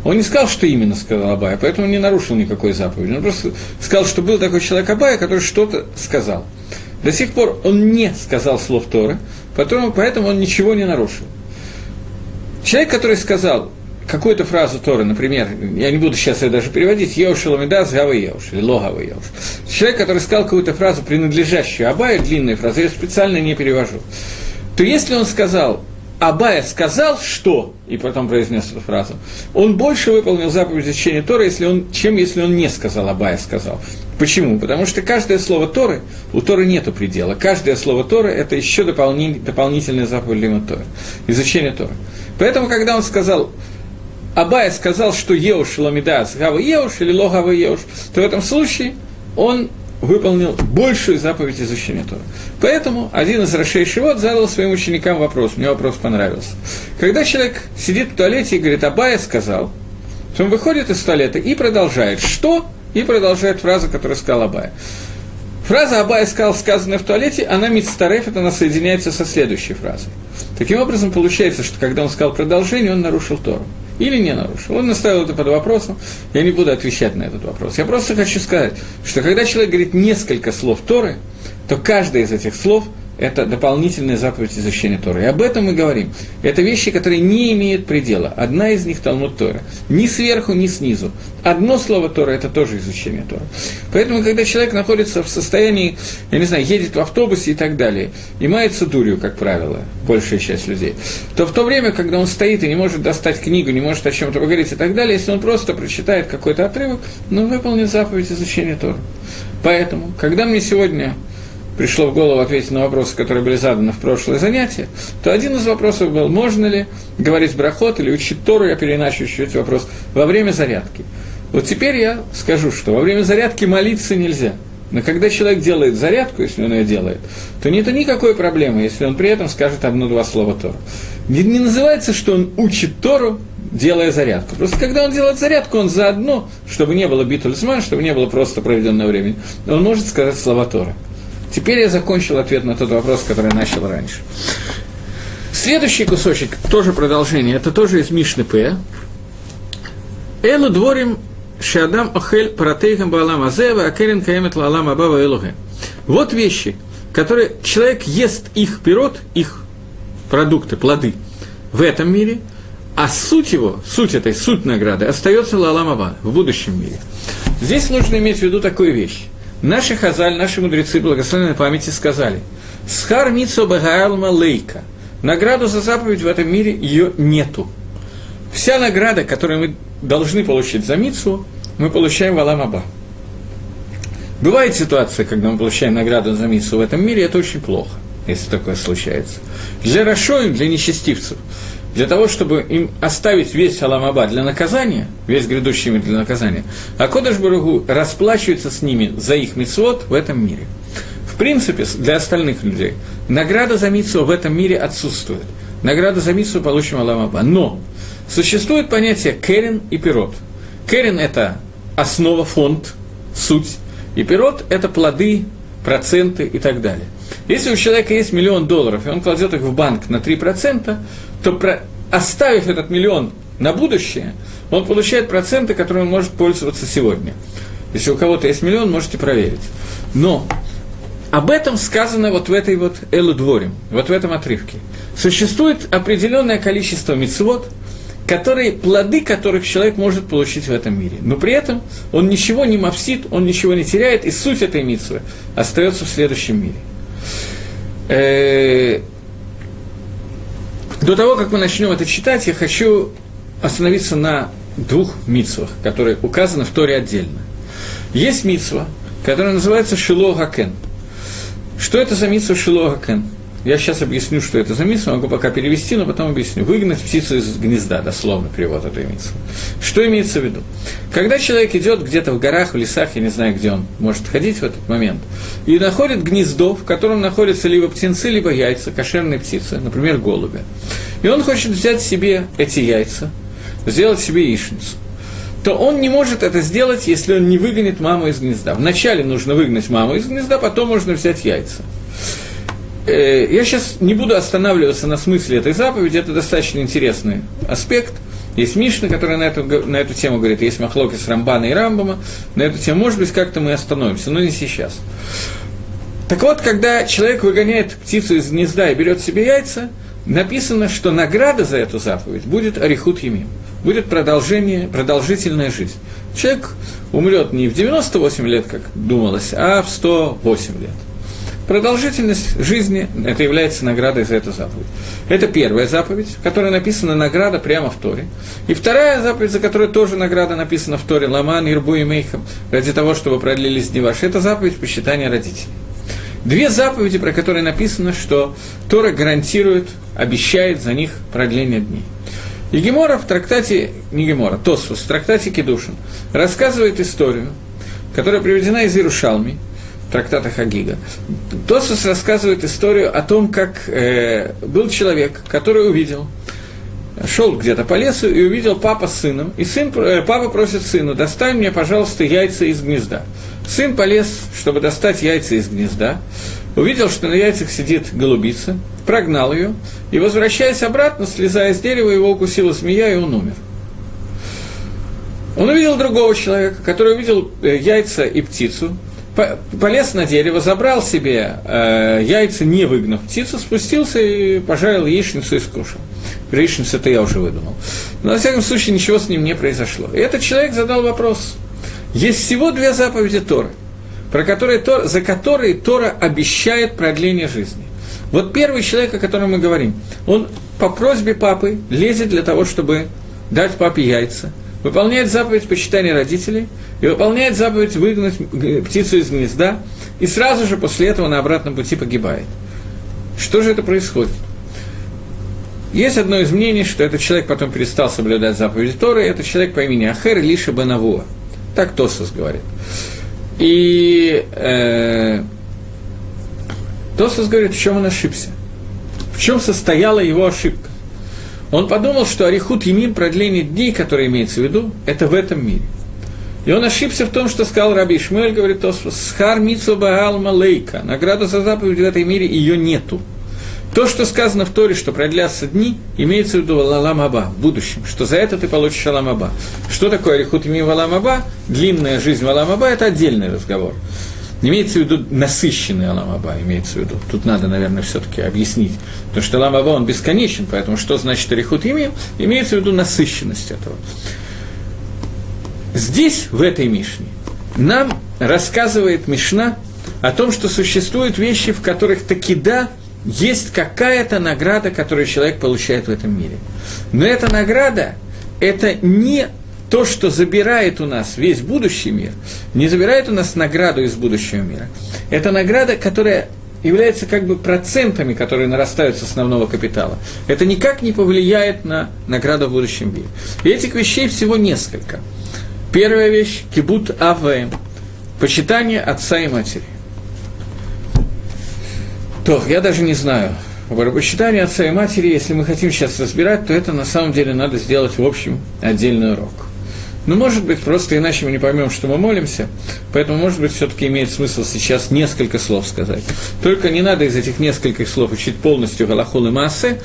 он не сказал, что именно сказал Абая, поэтому не нарушил никакой заповеди. Он просто сказал, что был такой человек Абая, который что-то сказал. До сих пор он не сказал слов Торы, поэтому, поэтому он ничего не нарушил. Человек, который сказал какую-то фразу Торы, например, я не буду сейчас ее даже переводить, «Еуш ламидас гава еуш» или «логава еуш». Человек, который сказал какую-то фразу, принадлежащую Абаю, длинную фразу, я специально не перевожу, то если он сказал Абая сказал, что, и потом произнес эту фразу, он больше выполнил заповедь изучения Тора, если он, чем если он не сказал, Абая сказал. Почему? Потому что каждое слово Торы, у Торы нет предела. Каждое слово Торы – это еще дополни, дополнительная заповедь Лима Торы, изучение Торы. Поэтому, когда он сказал, Абая сказал, что Еуш Ламидас, Гава Еуш или Логава Еуш, то в этом случае он выполнил большую заповедь изучения Тора. Поэтому один из Рашей Шивот задал своим ученикам вопрос, мне вопрос понравился. Когда человек сидит в туалете и говорит, Абая сказал, то он выходит из туалета и продолжает. Что? И продолжает фразу, которую сказал Абая. Фраза Абая сказал, сказанная в туалете, она мицтарефет, она соединяется со следующей фразой. Таким образом, получается, что когда он сказал продолжение, он нарушил Тору. Или не нарушил. Он наставил это под вопросом. Я не буду отвечать на этот вопрос. Я просто хочу сказать, что когда человек говорит несколько слов Торы, то каждое из этих слов – это дополнительная заповедь изучения Торы. И об этом мы говорим. Это вещи, которые не имеют предела. Одна из них – Талмуд Тора. Ни сверху, ни снизу. Одно слово Тора – это тоже изучение Тора. Поэтому, когда человек находится в состоянии, я не знаю, едет в автобусе и так далее, и мается дурью, как правило, большая часть людей, то в то время, когда он стоит и не может достать книгу, не может о чем-то поговорить и так далее, если он просто прочитает какой-то отрывок, ну, выполнит заповедь изучения Тора. Поэтому, когда мне сегодня пришло в голову ответить на вопросы, которые были заданы в прошлое занятие, то один из вопросов был, можно ли говорить брахот или учить Тору, я переначу еще этот вопрос, во время зарядки. Вот теперь я скажу, что во время зарядки молиться нельзя. Но когда человек делает зарядку, если он ее делает, то нет никакой проблемы, если он при этом скажет одно-два слова Тору. Не, не называется, что он учит Тору, делая зарядку. Просто когда он делает зарядку, он заодно, чтобы не было битульсман, чтобы не было просто проведенного времени, он может сказать слова Тора. Теперь я закончил ответ на тот вопрос, который я начал раньше. Следующий кусочек, тоже продолжение, это тоже из Мишны П. Элу дворим шадам охель паратейхам баалам азева, акерин каемет лаалам абава элухе. Вот вещи, которые человек ест их пирот, их продукты, плоды в этом мире, а суть его, суть этой, суть награды остается лалам аба в будущем мире. Здесь нужно иметь в виду такую вещь. Наши хазаль, наши мудрецы благословенной памяти сказали, «Схар митсо багаалма лейка». Награду за заповедь в этом мире ее нету. Вся награда, которую мы должны получить за митсу, мы получаем в Аламаба. Бывает ситуация, когда мы получаем награду за митсу в этом мире, это очень плохо, если такое случается. Для Рашоим, для нечестивцев – для того, чтобы им оставить весь Аламаба для наказания, весь грядущий мир для наказания, а Кодыш Баругу расплачивается с ними за их мицвод в этом мире. В принципе, для остальных людей награда за митсу в этом мире отсутствует. Награда за митсу получим Аламаба. Но существует понятие керен и пирот. Керен – это основа, фонд, суть, и пирот – это плоды, проценты и так далее. Если у человека есть миллион долларов, и он кладет их в банк на 3%, то оставив этот миллион на будущее, он получает проценты, которые он может пользоваться сегодня. Если у кого-то есть миллион, можете проверить. Но об этом сказано вот в этой вот Элудворе, вот в этом отрывке. Существует определенное количество мицвод, которые, плоды которых человек может получить в этом мире. Но при этом он ничего не мавсит, он ничего не теряет, и суть этой митцвы остается в следующем мире. Э, до того, как мы начнем это читать, я хочу остановиться на двух митсвах, которые указаны в Торе отдельно. Есть митсва, которая называется Шило Гакен. Что это за митсва Шило Гакен? Я сейчас объясню, что это за митсва, могу пока перевести, но потом объясню. Выгнать птицу из гнезда, дословно перевод этой митсвы. Что имеется в виду? Когда человек идет где-то в горах, в лесах, я не знаю, где он может ходить в этот момент, и находит гнездо, в котором находятся либо птенцы, либо яйца, кошерные птицы, например, голубя. И он хочет взять себе эти яйца, сделать себе яичницу то он не может это сделать, если он не выгонит маму из гнезда. Вначале нужно выгнать маму из гнезда, потом можно взять яйца. Э, я сейчас не буду останавливаться на смысле этой заповеди, это достаточно интересный аспект. Есть Мишна, которая на эту, на эту тему говорит, есть Махлоки с Рамбана и Рамбама, на эту тему, может быть, как-то мы остановимся, но не сейчас. Так вот, когда человек выгоняет птицу из гнезда и берет себе яйца, написано, что награда за эту заповедь будет Арихут Емим, будет продолжение, продолжительная жизнь. Человек умрет не в 98 лет, как думалось, а в 108 лет. Продолжительность жизни – это является наградой за эту заповедь. Это первая заповедь, в которой написана награда прямо в Торе. И вторая заповедь, за которой тоже награда написана в Торе – Ламан, Ирбу и Мейхам, ради того, чтобы продлились дни ваши. Это заповедь почитания родителей. Две заповеди, про которые написано, что Тора гарантирует, обещает за них продление дней. И Гемора в трактате, не Гемора, Тосфус, в трактате Кедушин, рассказывает историю, которая приведена из Иерушалми, трактата Хагига. Тосфус рассказывает историю о том, как э, был человек, который увидел, шел где-то по лесу и увидел папа с сыном, и сын, э, папа просит сыну, достань мне, пожалуйста, яйца из гнезда. Сын полез, чтобы достать яйца из гнезда, увидел, что на яйцах сидит голубица, прогнал ее, и, возвращаясь обратно, слезая с дерева, его укусила змея, и он умер. Он увидел другого человека, который увидел э, яйца и птицу, полез на дерево, забрал себе э, яйца, не выгнав птицу, спустился и пожарил яичницу и скушал. Яичницу это я уже выдумал. Но, во всяком случае, ничего с ним не произошло. И этот человек задал вопрос. Есть всего две заповеди Торы, про которые, за которые Тора обещает продление жизни. Вот первый человек, о котором мы говорим, он по просьбе папы лезет для того, чтобы дать папе яйца, выполняет заповедь почитания родителей и выполняет заповедь выгнать птицу из гнезда, и сразу же после этого на обратном пути погибает. Что же это происходит? Есть одно из мнений, что этот человек потом перестал соблюдать заповеди Торы, это человек по имени Ахер Лиша Банавуа. Так Тосус говорит. И э, Тосус говорит, в чем он ошибся. В чем состояла его ошибка. Он подумал, что Арихут Емин, продление дней, которое имеется в виду, это в этом мире. И он ошибся в том, что сказал Раби Ишмель, говорит Тосфос, «Схар митсу баал малейка». Награда за заповедь в этой мире ее нету. То, что сказано в Торе, что продлятся дни, имеется в виду Алам Аба, в будущем, что за это ты получишь Алам Аба. Что такое Арихут Ими Алам Аба? Длинная жизнь в Алам Аба – это отдельный разговор. Имеется в виду насыщенный Алам Аба, имеется в виду. Тут надо, наверное, все-таки объяснить. Потому что Алам Аба, он бесконечен, поэтому что значит Арихут Ими? Имеется в виду насыщенность этого. Здесь, в этой Мишне, нам рассказывает Мишна о том, что существуют вещи, в которых таки да, есть какая-то награда, которую человек получает в этом мире. Но эта награда – это не то, что забирает у нас весь будущий мир, не забирает у нас награду из будущего мира. Это награда, которая является как бы процентами, которые нарастают с основного капитала. Это никак не повлияет на награду в будущем мире. И этих вещей всего несколько. Первая вещь – кибут авэм, почитание отца и матери. То, я даже не знаю, Почитание отца и матери, если мы хотим сейчас разбирать, то это на самом деле надо сделать в общем отдельный урок. Ну, может быть, просто иначе мы не поймем, что мы молимся, поэтому, может быть, все-таки имеет смысл сейчас несколько слов сказать. Только не надо из этих нескольких слов учить полностью Галахул и Массы,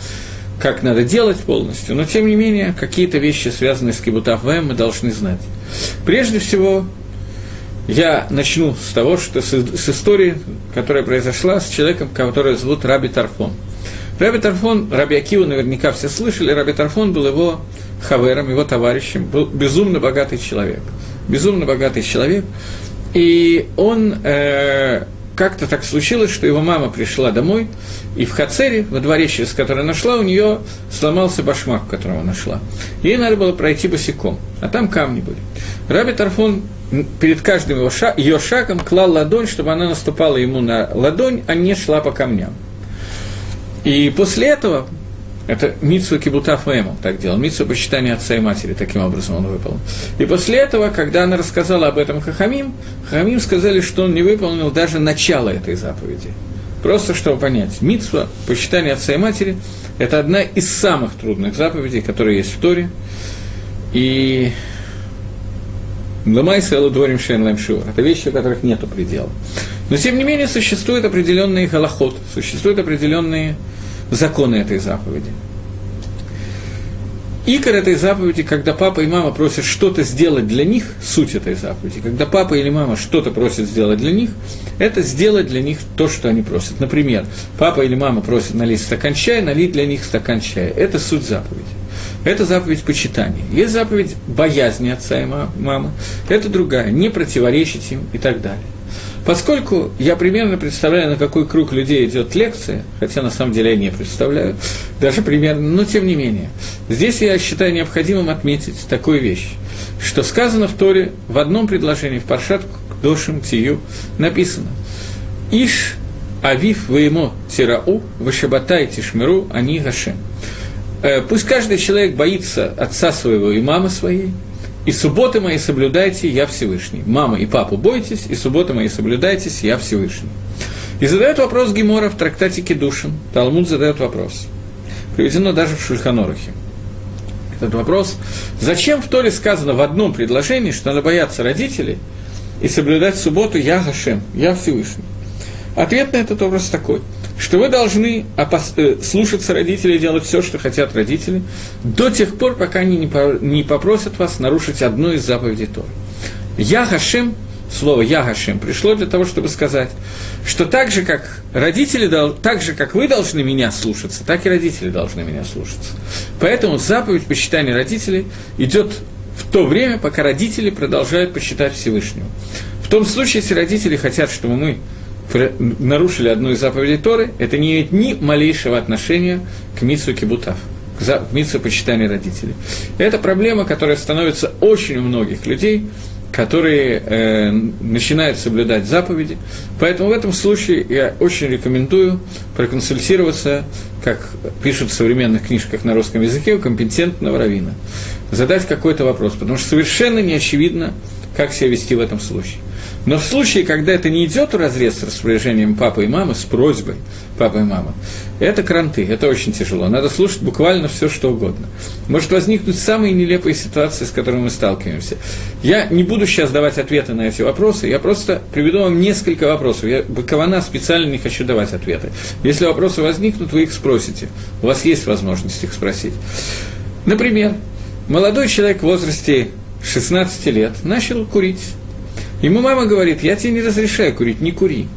как надо делать полностью, но, тем не менее, какие-то вещи, связанные с Кибутав мы должны знать. Прежде всего, я начну с того, что с, с истории, которая произошла с человеком, которого зовут Раби Тарфон. Раби Тарфон, Раби Акива наверняка все слышали, Раби Тарфон был его хавером, его товарищем, был безумно богатый человек. Безумно богатый человек. И он э, как-то так случилось, что его мама пришла домой, и в Хацере, во дворе, через который нашла, у нее сломался башмак, которого нашла. Ей надо было пройти босиком, а там камни были. Раби Тарфон перед каждым его шаг, ее шагом клал ладонь, чтобы она наступала ему на ладонь, а не шла по камням. И после этого это Митсу Кибута Фаэмом так делал, Митсу почитания отца и матери, таким образом он выполнил. И после этого, когда она рассказала об этом Хахамим, Хахамим сказали, что он не выполнил даже начало этой заповеди. Просто чтобы понять, Митсу почитания отца и матери – это одна из самых трудных заповедей, которые есть в Торе. И Ламайса Эладворим Шен Лаймшуа. Это вещи, у которых нет предела. Но, тем не менее, существуют определенные галахот, существуют определенные законы этой заповеди. Икор этой заповеди, когда папа и мама просят что-то сделать для них, суть этой заповеди, когда папа или мама что-то просят сделать для них, это сделать для них то, что они просят. Например, папа или мама просят налить стакан чая, налить для них стакан чая. Это суть заповеди. Это заповедь почитания. Есть заповедь боязни отца и мамы. Это другая, не противоречить им и так далее. Поскольку я примерно представляю, на какой круг людей идет лекция, хотя на самом деле я не представляю, даже примерно, но тем не менее, здесь я считаю необходимым отметить такую вещь, что сказано в Торе в одном предложении, в Паршат Дошим Тию, написано «Иш авив воемо тирау, вышабатай тишмиру, они гашем». Э, пусть каждый человек боится отца своего и мамы своей, и субботы мои соблюдайте, я Всевышний. Мама и папу бойтесь, и субботы мои соблюдайтесь, я Всевышний. И задает вопрос Гемора в трактате Кедушин. Талмуд задает вопрос. Приведено даже в Шульханорухе. Этот вопрос. Зачем в Торе сказано в одном предложении, что надо бояться родителей и соблюдать субботу «Я Гашем», «Я Всевышний»? Ответ на этот вопрос такой – что вы должны опос- э, слушаться родителей делать все, что хотят родители, до тех пор, пока они не, по- не попросят вас нарушить одну из заповедей Торы. Я Хашем, слово Я Хашем пришло для того, чтобы сказать, что так же, как родители, так же, как вы должны меня слушаться, так и родители должны меня слушаться. Поэтому заповедь почитания родителей идет в то время, пока родители продолжают почитать Всевышнего. В том случае, если родители хотят, чтобы мы нарушили одну из заповедей Торы, это не имеет ни малейшего отношения к Митсу Кибутав, к Митсу почитания родителей. Это проблема, которая становится очень у многих людей, которые э, начинают соблюдать заповеди. Поэтому в этом случае я очень рекомендую проконсультироваться, как пишут в современных книжках на русском языке, у компетентного равина. Задать какой-то вопрос, потому что совершенно не очевидно, как себя вести в этом случае. Но в случае, когда это не идет в разрез с распоряжением папы и мамы, с просьбой папы и мамы, это кранты, это очень тяжело. Надо слушать буквально все, что угодно. Может возникнуть самые нелепые ситуации, с которыми мы сталкиваемся. Я не буду сейчас давать ответы на эти вопросы, я просто приведу вам несколько вопросов. Я Бакована специально не хочу давать ответы. Если вопросы возникнут, вы их спросите. У вас есть возможность их спросить. Например, молодой человек в возрасте 16 лет начал курить Ему мама говорит, я тебе не разрешаю курить, не кури.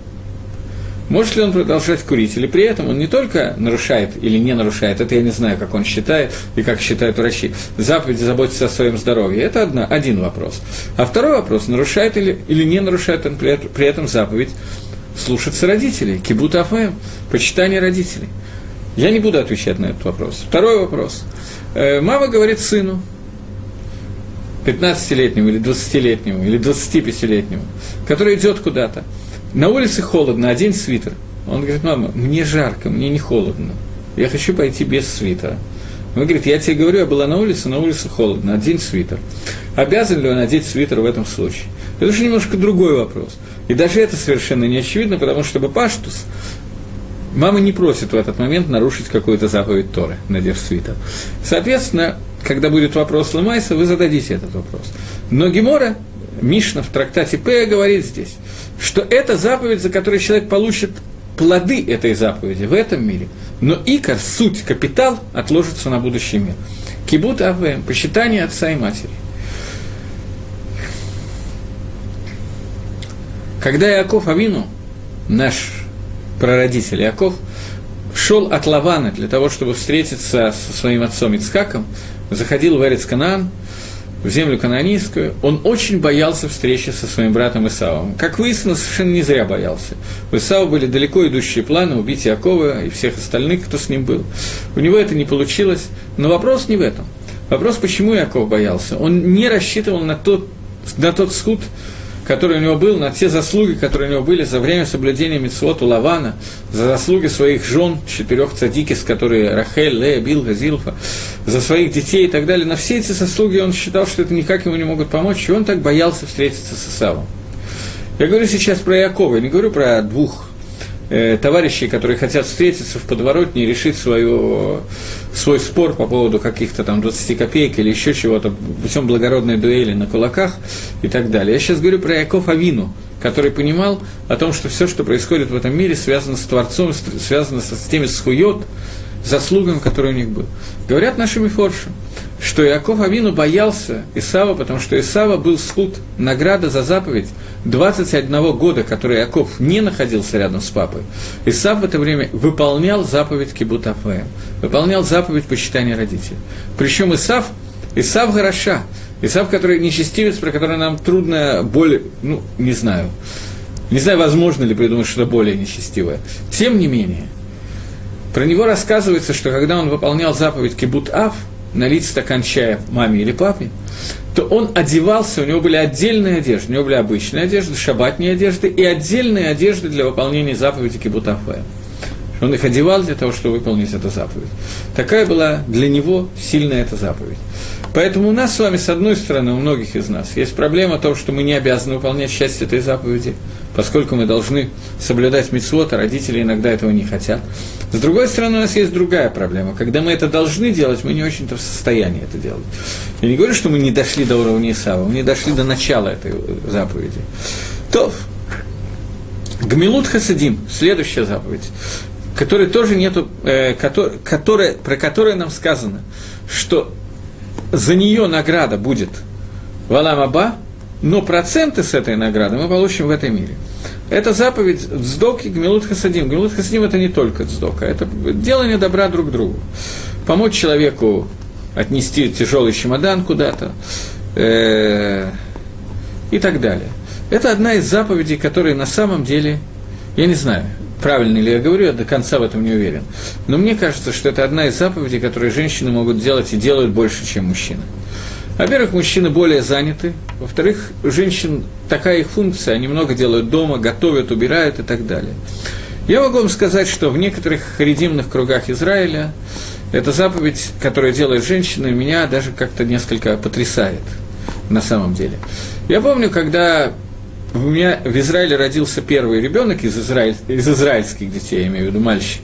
Может ли он продолжать курить? Или при этом он не только нарушает или не нарушает, это я не знаю, как он считает и как считают врачи, заповедь заботиться о своем здоровье. Это одна, один вопрос. А второй вопрос, нарушает или, или не нарушает он при, при этом заповедь слушаться родителей, кибут афэм, почитание родителей. Я не буду отвечать на этот вопрос. Второй вопрос. Э, мама говорит сыну, 15-летнему или 20-летнему или 25-летнему, который идет куда-то. На улице холодно, одень свитер. Он говорит, мама, мне жарко, мне не холодно. Я хочу пойти без свитера. Он говорит, я тебе говорю, я была на улице, на улице холодно, одень свитер. Обязан ли он одеть свитер в этом случае? Это уже немножко другой вопрос. И даже это совершенно не очевидно, потому что Бапаштус, мама не просит в этот момент нарушить какую-то заповедь Торы, надев свитер. Соответственно, когда будет вопрос Ламайса, вы зададите этот вопрос. Но Гемора, Мишна в трактате П говорит здесь, что это заповедь, за которой человек получит плоды этой заповеди в этом мире, но икор, суть, капитал отложится на будущий мир. Кибут АВМ, посчитание отца и матери. Когда Яков Авину, наш прародитель Яков, шел от Лавана для того, чтобы встретиться со своим отцом Ицхаком, заходил в Эрец Канаан, в землю канонийскую, он очень боялся встречи со своим братом Исавом. Как выяснилось, совершенно не зря боялся. У Исава были далеко идущие планы убить Якова и всех остальных, кто с ним был. У него это не получилось, но вопрос не в этом. Вопрос, почему Яков боялся. Он не рассчитывал на тот, на тот суд, который у него был, на те заслуги, которые у него были за время соблюдения Митцвот у Лавана, за заслуги своих жен, четырех цадикис, которые Рахель, Лея, Билга, Зилфа, за своих детей и так далее. На все эти заслуги он считал, что это никак ему не могут помочь, и он так боялся встретиться с Исавом. Я говорю сейчас про Якова, я не говорю про двух э, товарищей, которые хотят встретиться в подворотне и решить свою, свой спор по поводу каких-то там 20 копеек или еще чего-то, путем благородной дуэли на кулаках и так далее. Я сейчас говорю про Яков Авину, который понимал о том, что все, что происходит в этом мире, связано с Творцом, связано с теми схует, заслугами, которые у них был. Говорят наши мифорши, что Иаков Авину боялся Исава, потому что Исава был схуд, награда за заповедь 21 года, который Иаков не находился рядом с папой. Исав в это время выполнял заповедь Кибутафаем, выполнял заповедь почитания родителей. Причем Исав, Исав Гараша, Исав, который нечестивец, про который нам трудно более, ну, не знаю, Не знаю, возможно ли придумать что-то более нечестивое. Тем не менее, про него рассказывается, что когда он выполнял заповедь Кибут Ав, налить стакан чая маме или папе, то он одевался, у него были отдельные одежды, у него были обычные одежды, шабатные одежды и отдельные одежды для выполнения заповеди Кибут Ав. Он их одевал для того, чтобы выполнить эту заповедь. Такая была для него сильная эта заповедь. Поэтому у нас с вами, с одной стороны, у многих из нас, есть проблема в том, что мы не обязаны выполнять часть этой заповеди, поскольку мы должны соблюдать митцвот, а родители иногда этого не хотят. С другой стороны, у нас есть другая проблема. Когда мы это должны делать, мы не очень-то в состоянии это делать. Я не говорю, что мы не дошли до уровня Исава, мы не дошли до начала этой заповеди. То, Гмилут Хасадим, следующая заповедь, которой тоже нету, э, который, которая, про которую нам сказано, что за нее награда будет Валам Аба, но проценты с этой награды мы получим в этом мире. Это заповедь Дздоки Гмилут Хасадим. Гмилут Хасадим – это не только Дздока, это делание добра друг другу. Помочь человеку отнести тяжелый чемодан куда-то э, и так далее. Это одна из заповедей, которые на самом деле, я не знаю, правильно ли я говорю, я до конца в этом не уверен. Но мне кажется, что это одна из заповедей, которые женщины могут делать и делают больше, чем мужчины. Во-первых, мужчины более заняты. Во-вторых, женщин такая их функция, они много делают дома, готовят, убирают и так далее. Я могу вам сказать, что в некоторых харидимных кругах Израиля эта заповедь, которую делает женщина, меня даже как-то несколько потрясает на самом деле. Я помню, когда у меня в Израиле родился первый ребенок из, израиль, из израильских детей, я имею в виду мальчик,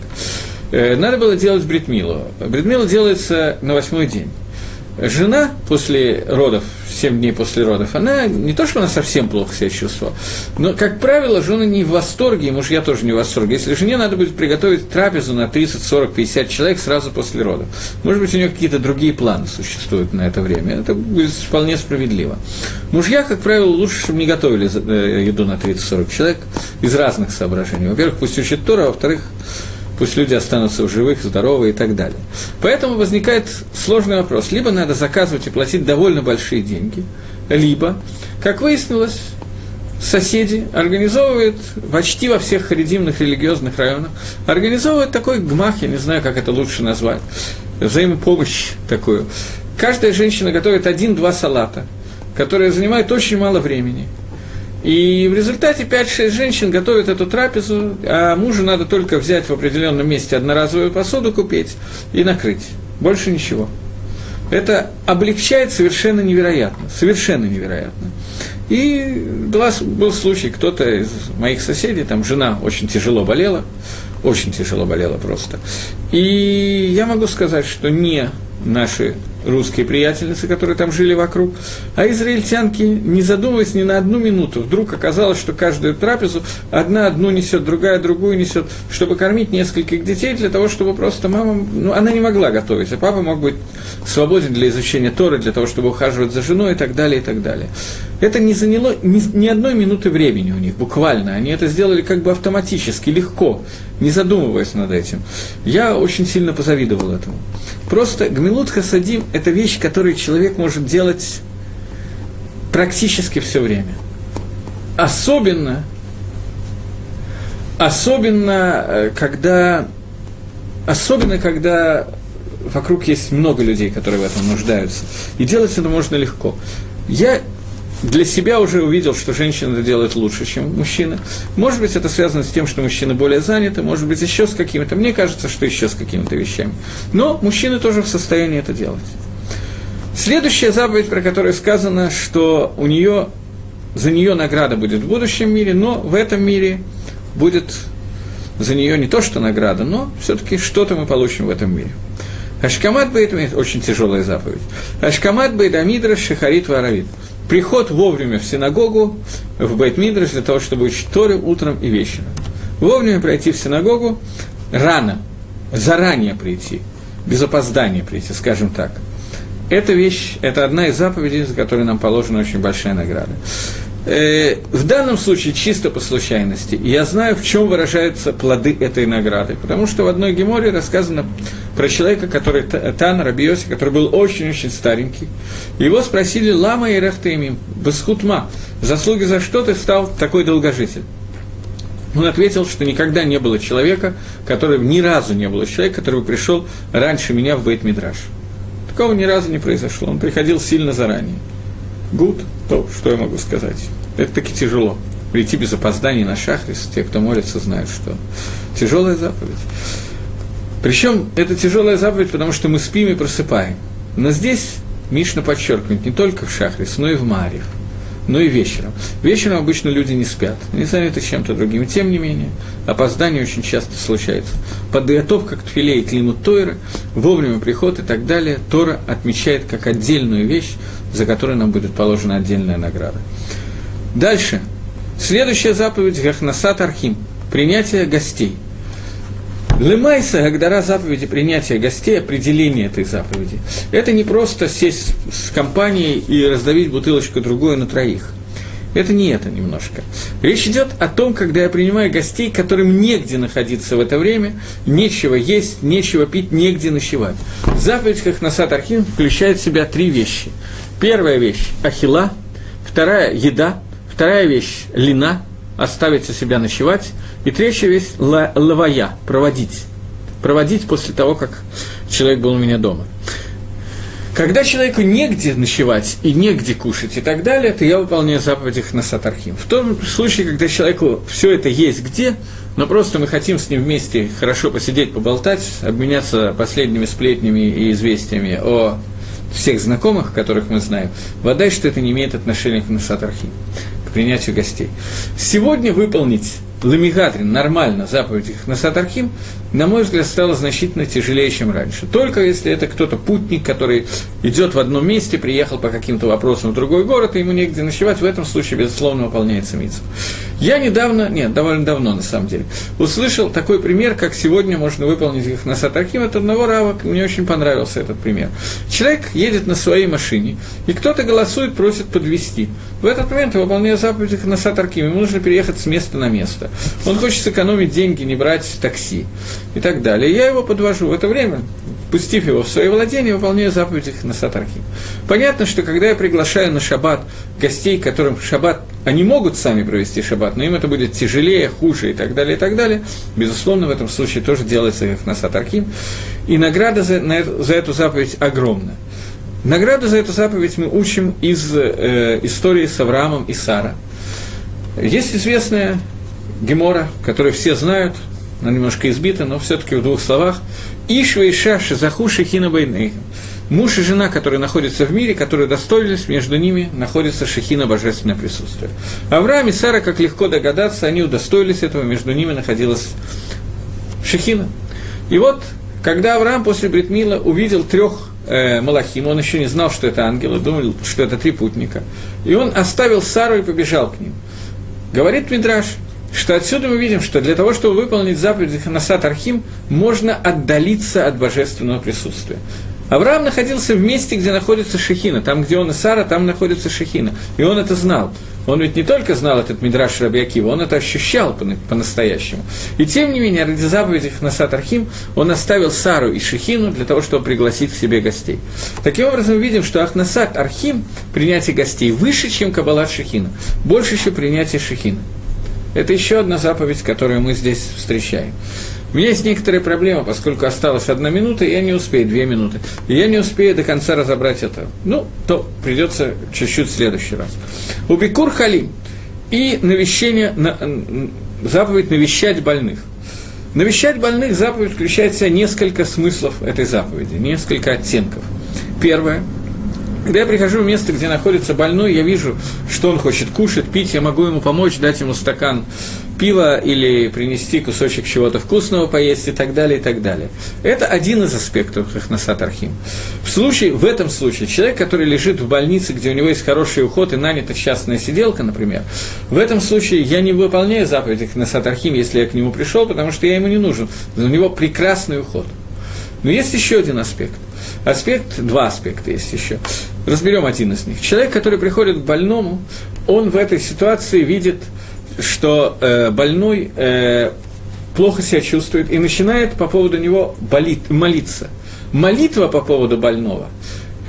э, надо было делать бритмилу. Бритмила делается на восьмой день жена после родов, 7 дней после родов, она не то, что она совсем плохо себя чувствовала, но, как правило, жены не в восторге, и мужья тоже не в восторге. Если жене надо будет приготовить трапезу на 30, 40, 50 человек сразу после родов, может быть, у нее какие-то другие планы существуют на это время, это будет вполне справедливо. Мужья, как правило, лучше, чтобы не готовили э, еду на 30-40 человек из разных соображений. Во-первых, пусть учат Тора, а во-вторых, пусть люди останутся в живых, здоровы и так далее. Поэтому возникает сложный вопрос. Либо надо заказывать и платить довольно большие деньги, либо, как выяснилось, соседи организовывают почти во всех харидимных религиозных районах, организовывают такой гмах, я не знаю, как это лучше назвать, взаимопомощь такую. Каждая женщина готовит один-два салата, которые занимают очень мало времени – и в результате 5-6 женщин готовят эту трапезу, а мужу надо только взять в определенном месте одноразовую посуду купить и накрыть. Больше ничего. Это облегчает совершенно невероятно. Совершенно невероятно. И был случай, кто-то из моих соседей, там жена очень тяжело болела, очень тяжело болела просто. И я могу сказать, что не наши русские приятельницы, которые там жили вокруг, а израильтянки, не задумываясь ни на одну минуту, вдруг оказалось, что каждую трапезу одна одну несет, другая другую несет, чтобы кормить нескольких детей, для того, чтобы просто мама, ну, она не могла готовить, а папа мог быть свободен для изучения Торы, для того, чтобы ухаживать за женой и так далее, и так далее. Это не заняло ни, ни одной минуты времени у них, буквально. Они это сделали как бы автоматически, легко, не задумываясь над этим. Я очень сильно позавидовал этому. Просто гмилут хасадим – это вещь, которую человек может делать практически все время. Особенно, особенно, э, когда, особенно, когда вокруг есть много людей, которые в этом нуждаются. И делать это можно легко. Я для себя уже увидел, что женщина это делает лучше, чем мужчина. Может быть, это связано с тем, что мужчины более заняты, может быть, еще с какими-то. Мне кажется, что еще с какими-то вещами. Но мужчины тоже в состоянии это делать. Следующая заповедь, про которую сказано, что у нее, за нее награда будет в будущем мире, но в этом мире будет за нее не то, что награда, но все-таки что-то мы получим в этом мире. Ашкамат Бейт, очень тяжелая заповедь. Ашкамат Бейт Амидра Шахарит Варавит. Приход вовремя в синагогу, в Бейтмидраш, для того, чтобы учить Торы утром и вечером. Вовремя пройти в синагогу, рано, заранее прийти, без опоздания прийти, скажем так – эта вещь, это одна из заповедей, за которой нам положена очень большая награда. Э, в данном случае чисто по случайности. Я знаю, в чем выражаются плоды этой награды. Потому что в одной геморе рассказано про человека, который Тан Рабиоси, который был очень-очень старенький. Его спросили Лама и Рахтемим, Басхутма, заслуги за что ты стал такой долгожитель? Он ответил, что никогда не было человека, который ни разу не было человека, который пришел раньше меня в бейт мидраш Такого ни разу не произошло. Он приходил сильно заранее. Гуд, то, что я могу сказать. Это таки тяжело. Прийти без опозданий на шахрис, те, кто молится, знают, что тяжелая заповедь. Причем это тяжелая заповедь, потому что мы спим и просыпаем. Но здесь Мишна подчеркивает не только в шахрис, но и в Марьев – но и вечером. Вечером обычно люди не спят, не заняты чем-то другим. Тем не менее, опоздание очень часто случается. Подготовка к тфиле и климу Тойра, вовремя приход и так далее, Тора отмечает как отдельную вещь, за которую нам будет положена отдельная награда. Дальше. Следующая заповедь – Гахнасат Архим – принятие гостей – Лемайса, Агдара заповеди принятия гостей, определение этой заповеди. Это не просто сесть с компанией и раздавить бутылочку другую на троих. Это не это немножко. Речь идет о том, когда я принимаю гостей, которым негде находиться в это время, нечего есть, нечего пить, негде ночевать. Заповедь как Насад Архим включает в себя три вещи. Первая вещь – ахила, вторая – еда, вторая вещь – лина, оставить у себя ночевать. И третья вещь – лавая, проводить. Проводить после того, как человек был у меня дома. Когда человеку негде ночевать и негде кушать и так далее, то я выполняю заповедь на Сатархим. В том случае, когда человеку все это есть где, но просто мы хотим с ним вместе хорошо посидеть, поболтать, обменяться последними сплетнями и известиями о всех знакомых, которых мы знаем, вода, что это не имеет отношения к Насатархим принятию гостей. Сегодня выполнить Ламигатрин нормально заповедь их на Сатархим, на мой взгляд, стало значительно тяжелее, чем раньше. Только если это кто-то путник, который идет в одном месте, приехал по каким-то вопросам в другой город, и ему негде ночевать, в этом случае, безусловно, выполняется митцва. Я недавно, нет, довольно давно на самом деле, услышал такой пример, как сегодня можно выполнить их на Сатархим от одного рава, мне очень понравился этот пример. Человек едет на своей машине, и кто-то голосует, просит подвести. В этот момент, выполняя заповедь их на Сатархим, ему нужно переехать с места на место. Он хочет сэкономить деньги, не брать такси и так далее. Я его подвожу в это время, пустив его в свои владения, выполняю заповедь их на Сатархим. Понятно, что когда я приглашаю на шаббат гостей, которым шаббат, они могут сами провести шаббат, но им это будет тяжелее, хуже и так далее, и так далее, безусловно, в этом случае тоже делается как на Сатархим. И награда за, на, за эту заповедь огромна. Награду за эту заповедь мы учим из э, истории с Авраамом и Сара. Есть известная Гемора, которую все знают, она немножко избита, но все-таки в двух словах. Ишва и Шаша Захуши Хина Муж и жена, которые находятся в мире, которые достоились, между ними находится Шехина Божественное присутствие. Авраам и Сара, как легко догадаться, они удостоились этого, между ними находилась Шехина. И вот, когда Авраам после Бритмила увидел трех э, Малахим, он еще не знал, что это ангелы, думал, что это три путника, и он оставил Сару и побежал к ним. Говорит Мидраш, что отсюда мы видим, что для того, чтобы выполнить заповедь Ханасат Архим, можно отдалиться от божественного присутствия. Авраам находился в месте, где находится Шехина. Там, где он и Сара, там находится Шехина. И он это знал. Он ведь не только знал этот Мидраш Рабиакива, он это ощущал по-настоящему. И тем не менее, ради заповеди Хнасат Архим, он оставил Сару и Шехину для того, чтобы пригласить к себе гостей. Таким образом, мы видим, что Ахнасат Архим, принятие гостей, выше, чем Кабалат Шехина, больше, чем принятие Шехина. Это еще одна заповедь, которую мы здесь встречаем. У меня есть некоторые проблемы, поскольку осталась одна минута, и я не успею, две минуты. И я не успею до конца разобрать это. Ну, то придется чуть-чуть в следующий раз. Убикур халим и навещение, на, заповедь навещать больных. Навещать больных заповедь включает в себя несколько смыслов этой заповеди, несколько оттенков. Первое – когда я прихожу в место, где находится больной, я вижу, что он хочет кушать, пить, я могу ему помочь, дать ему стакан пива или принести кусочек чего-то вкусного поесть и так далее, и так далее. Это один из аспектов Хахнасат Архим. В, случае, в этом случае человек, который лежит в больнице, где у него есть хороший уход и нанята частная сиделка, например, в этом случае я не выполняю заповедь Хахнасат Архим, если я к нему пришел, потому что я ему не нужен. У него прекрасный уход. Но есть еще один аспект – Аспект, два аспекта есть еще. Разберем один из них. Человек, который приходит к больному, он в этой ситуации видит, что э, больной э, плохо себя чувствует и начинает по поводу него болит, молиться. Молитва по поводу больного –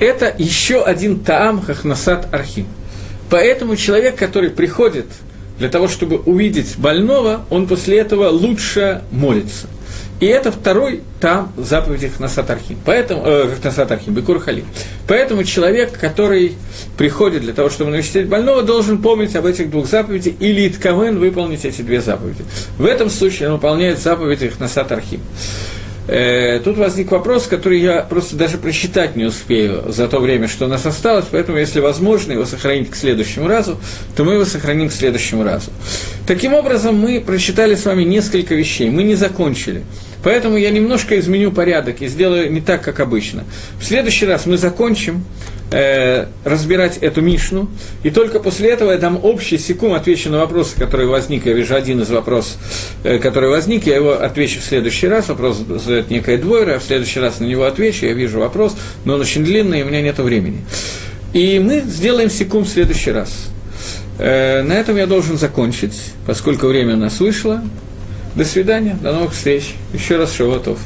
это еще один таам хахнасат архим. Поэтому человек, который приходит для того, чтобы увидеть больного, он после этого лучше молится. И это второй там заповедь Насатархим. Поэтому, э, Насатархим, Бекур Халим. Поэтому человек, который приходит для того, чтобы навестить больного, должен помнить об этих двух заповедях или Итковен выполнить эти две заповеди. В этом случае он выполняет заповедь их Насатархим. Э, тут возник вопрос, который я просто даже просчитать не успею за то время, что у нас осталось, поэтому, если возможно его сохранить к следующему разу, то мы его сохраним к следующему разу. Таким образом, мы прочитали с вами несколько вещей, мы не закончили. Поэтому я немножко изменю порядок и сделаю не так, как обычно. В следующий раз мы закончим э, разбирать эту Мишну, и только после этого я дам общий секунд, отвечу на вопросы, которые возник. Я вижу один из вопросов, э, который возник, я его отвечу в следующий раз. Вопрос задает некая двойра, а в следующий раз на него отвечу, я вижу вопрос, но он очень длинный, и у меня нет времени. И мы сделаем секунд в следующий раз. Э, на этом я должен закончить, поскольку время у нас вышло. До свидания, до новых встреч. Еще раз Шавотов.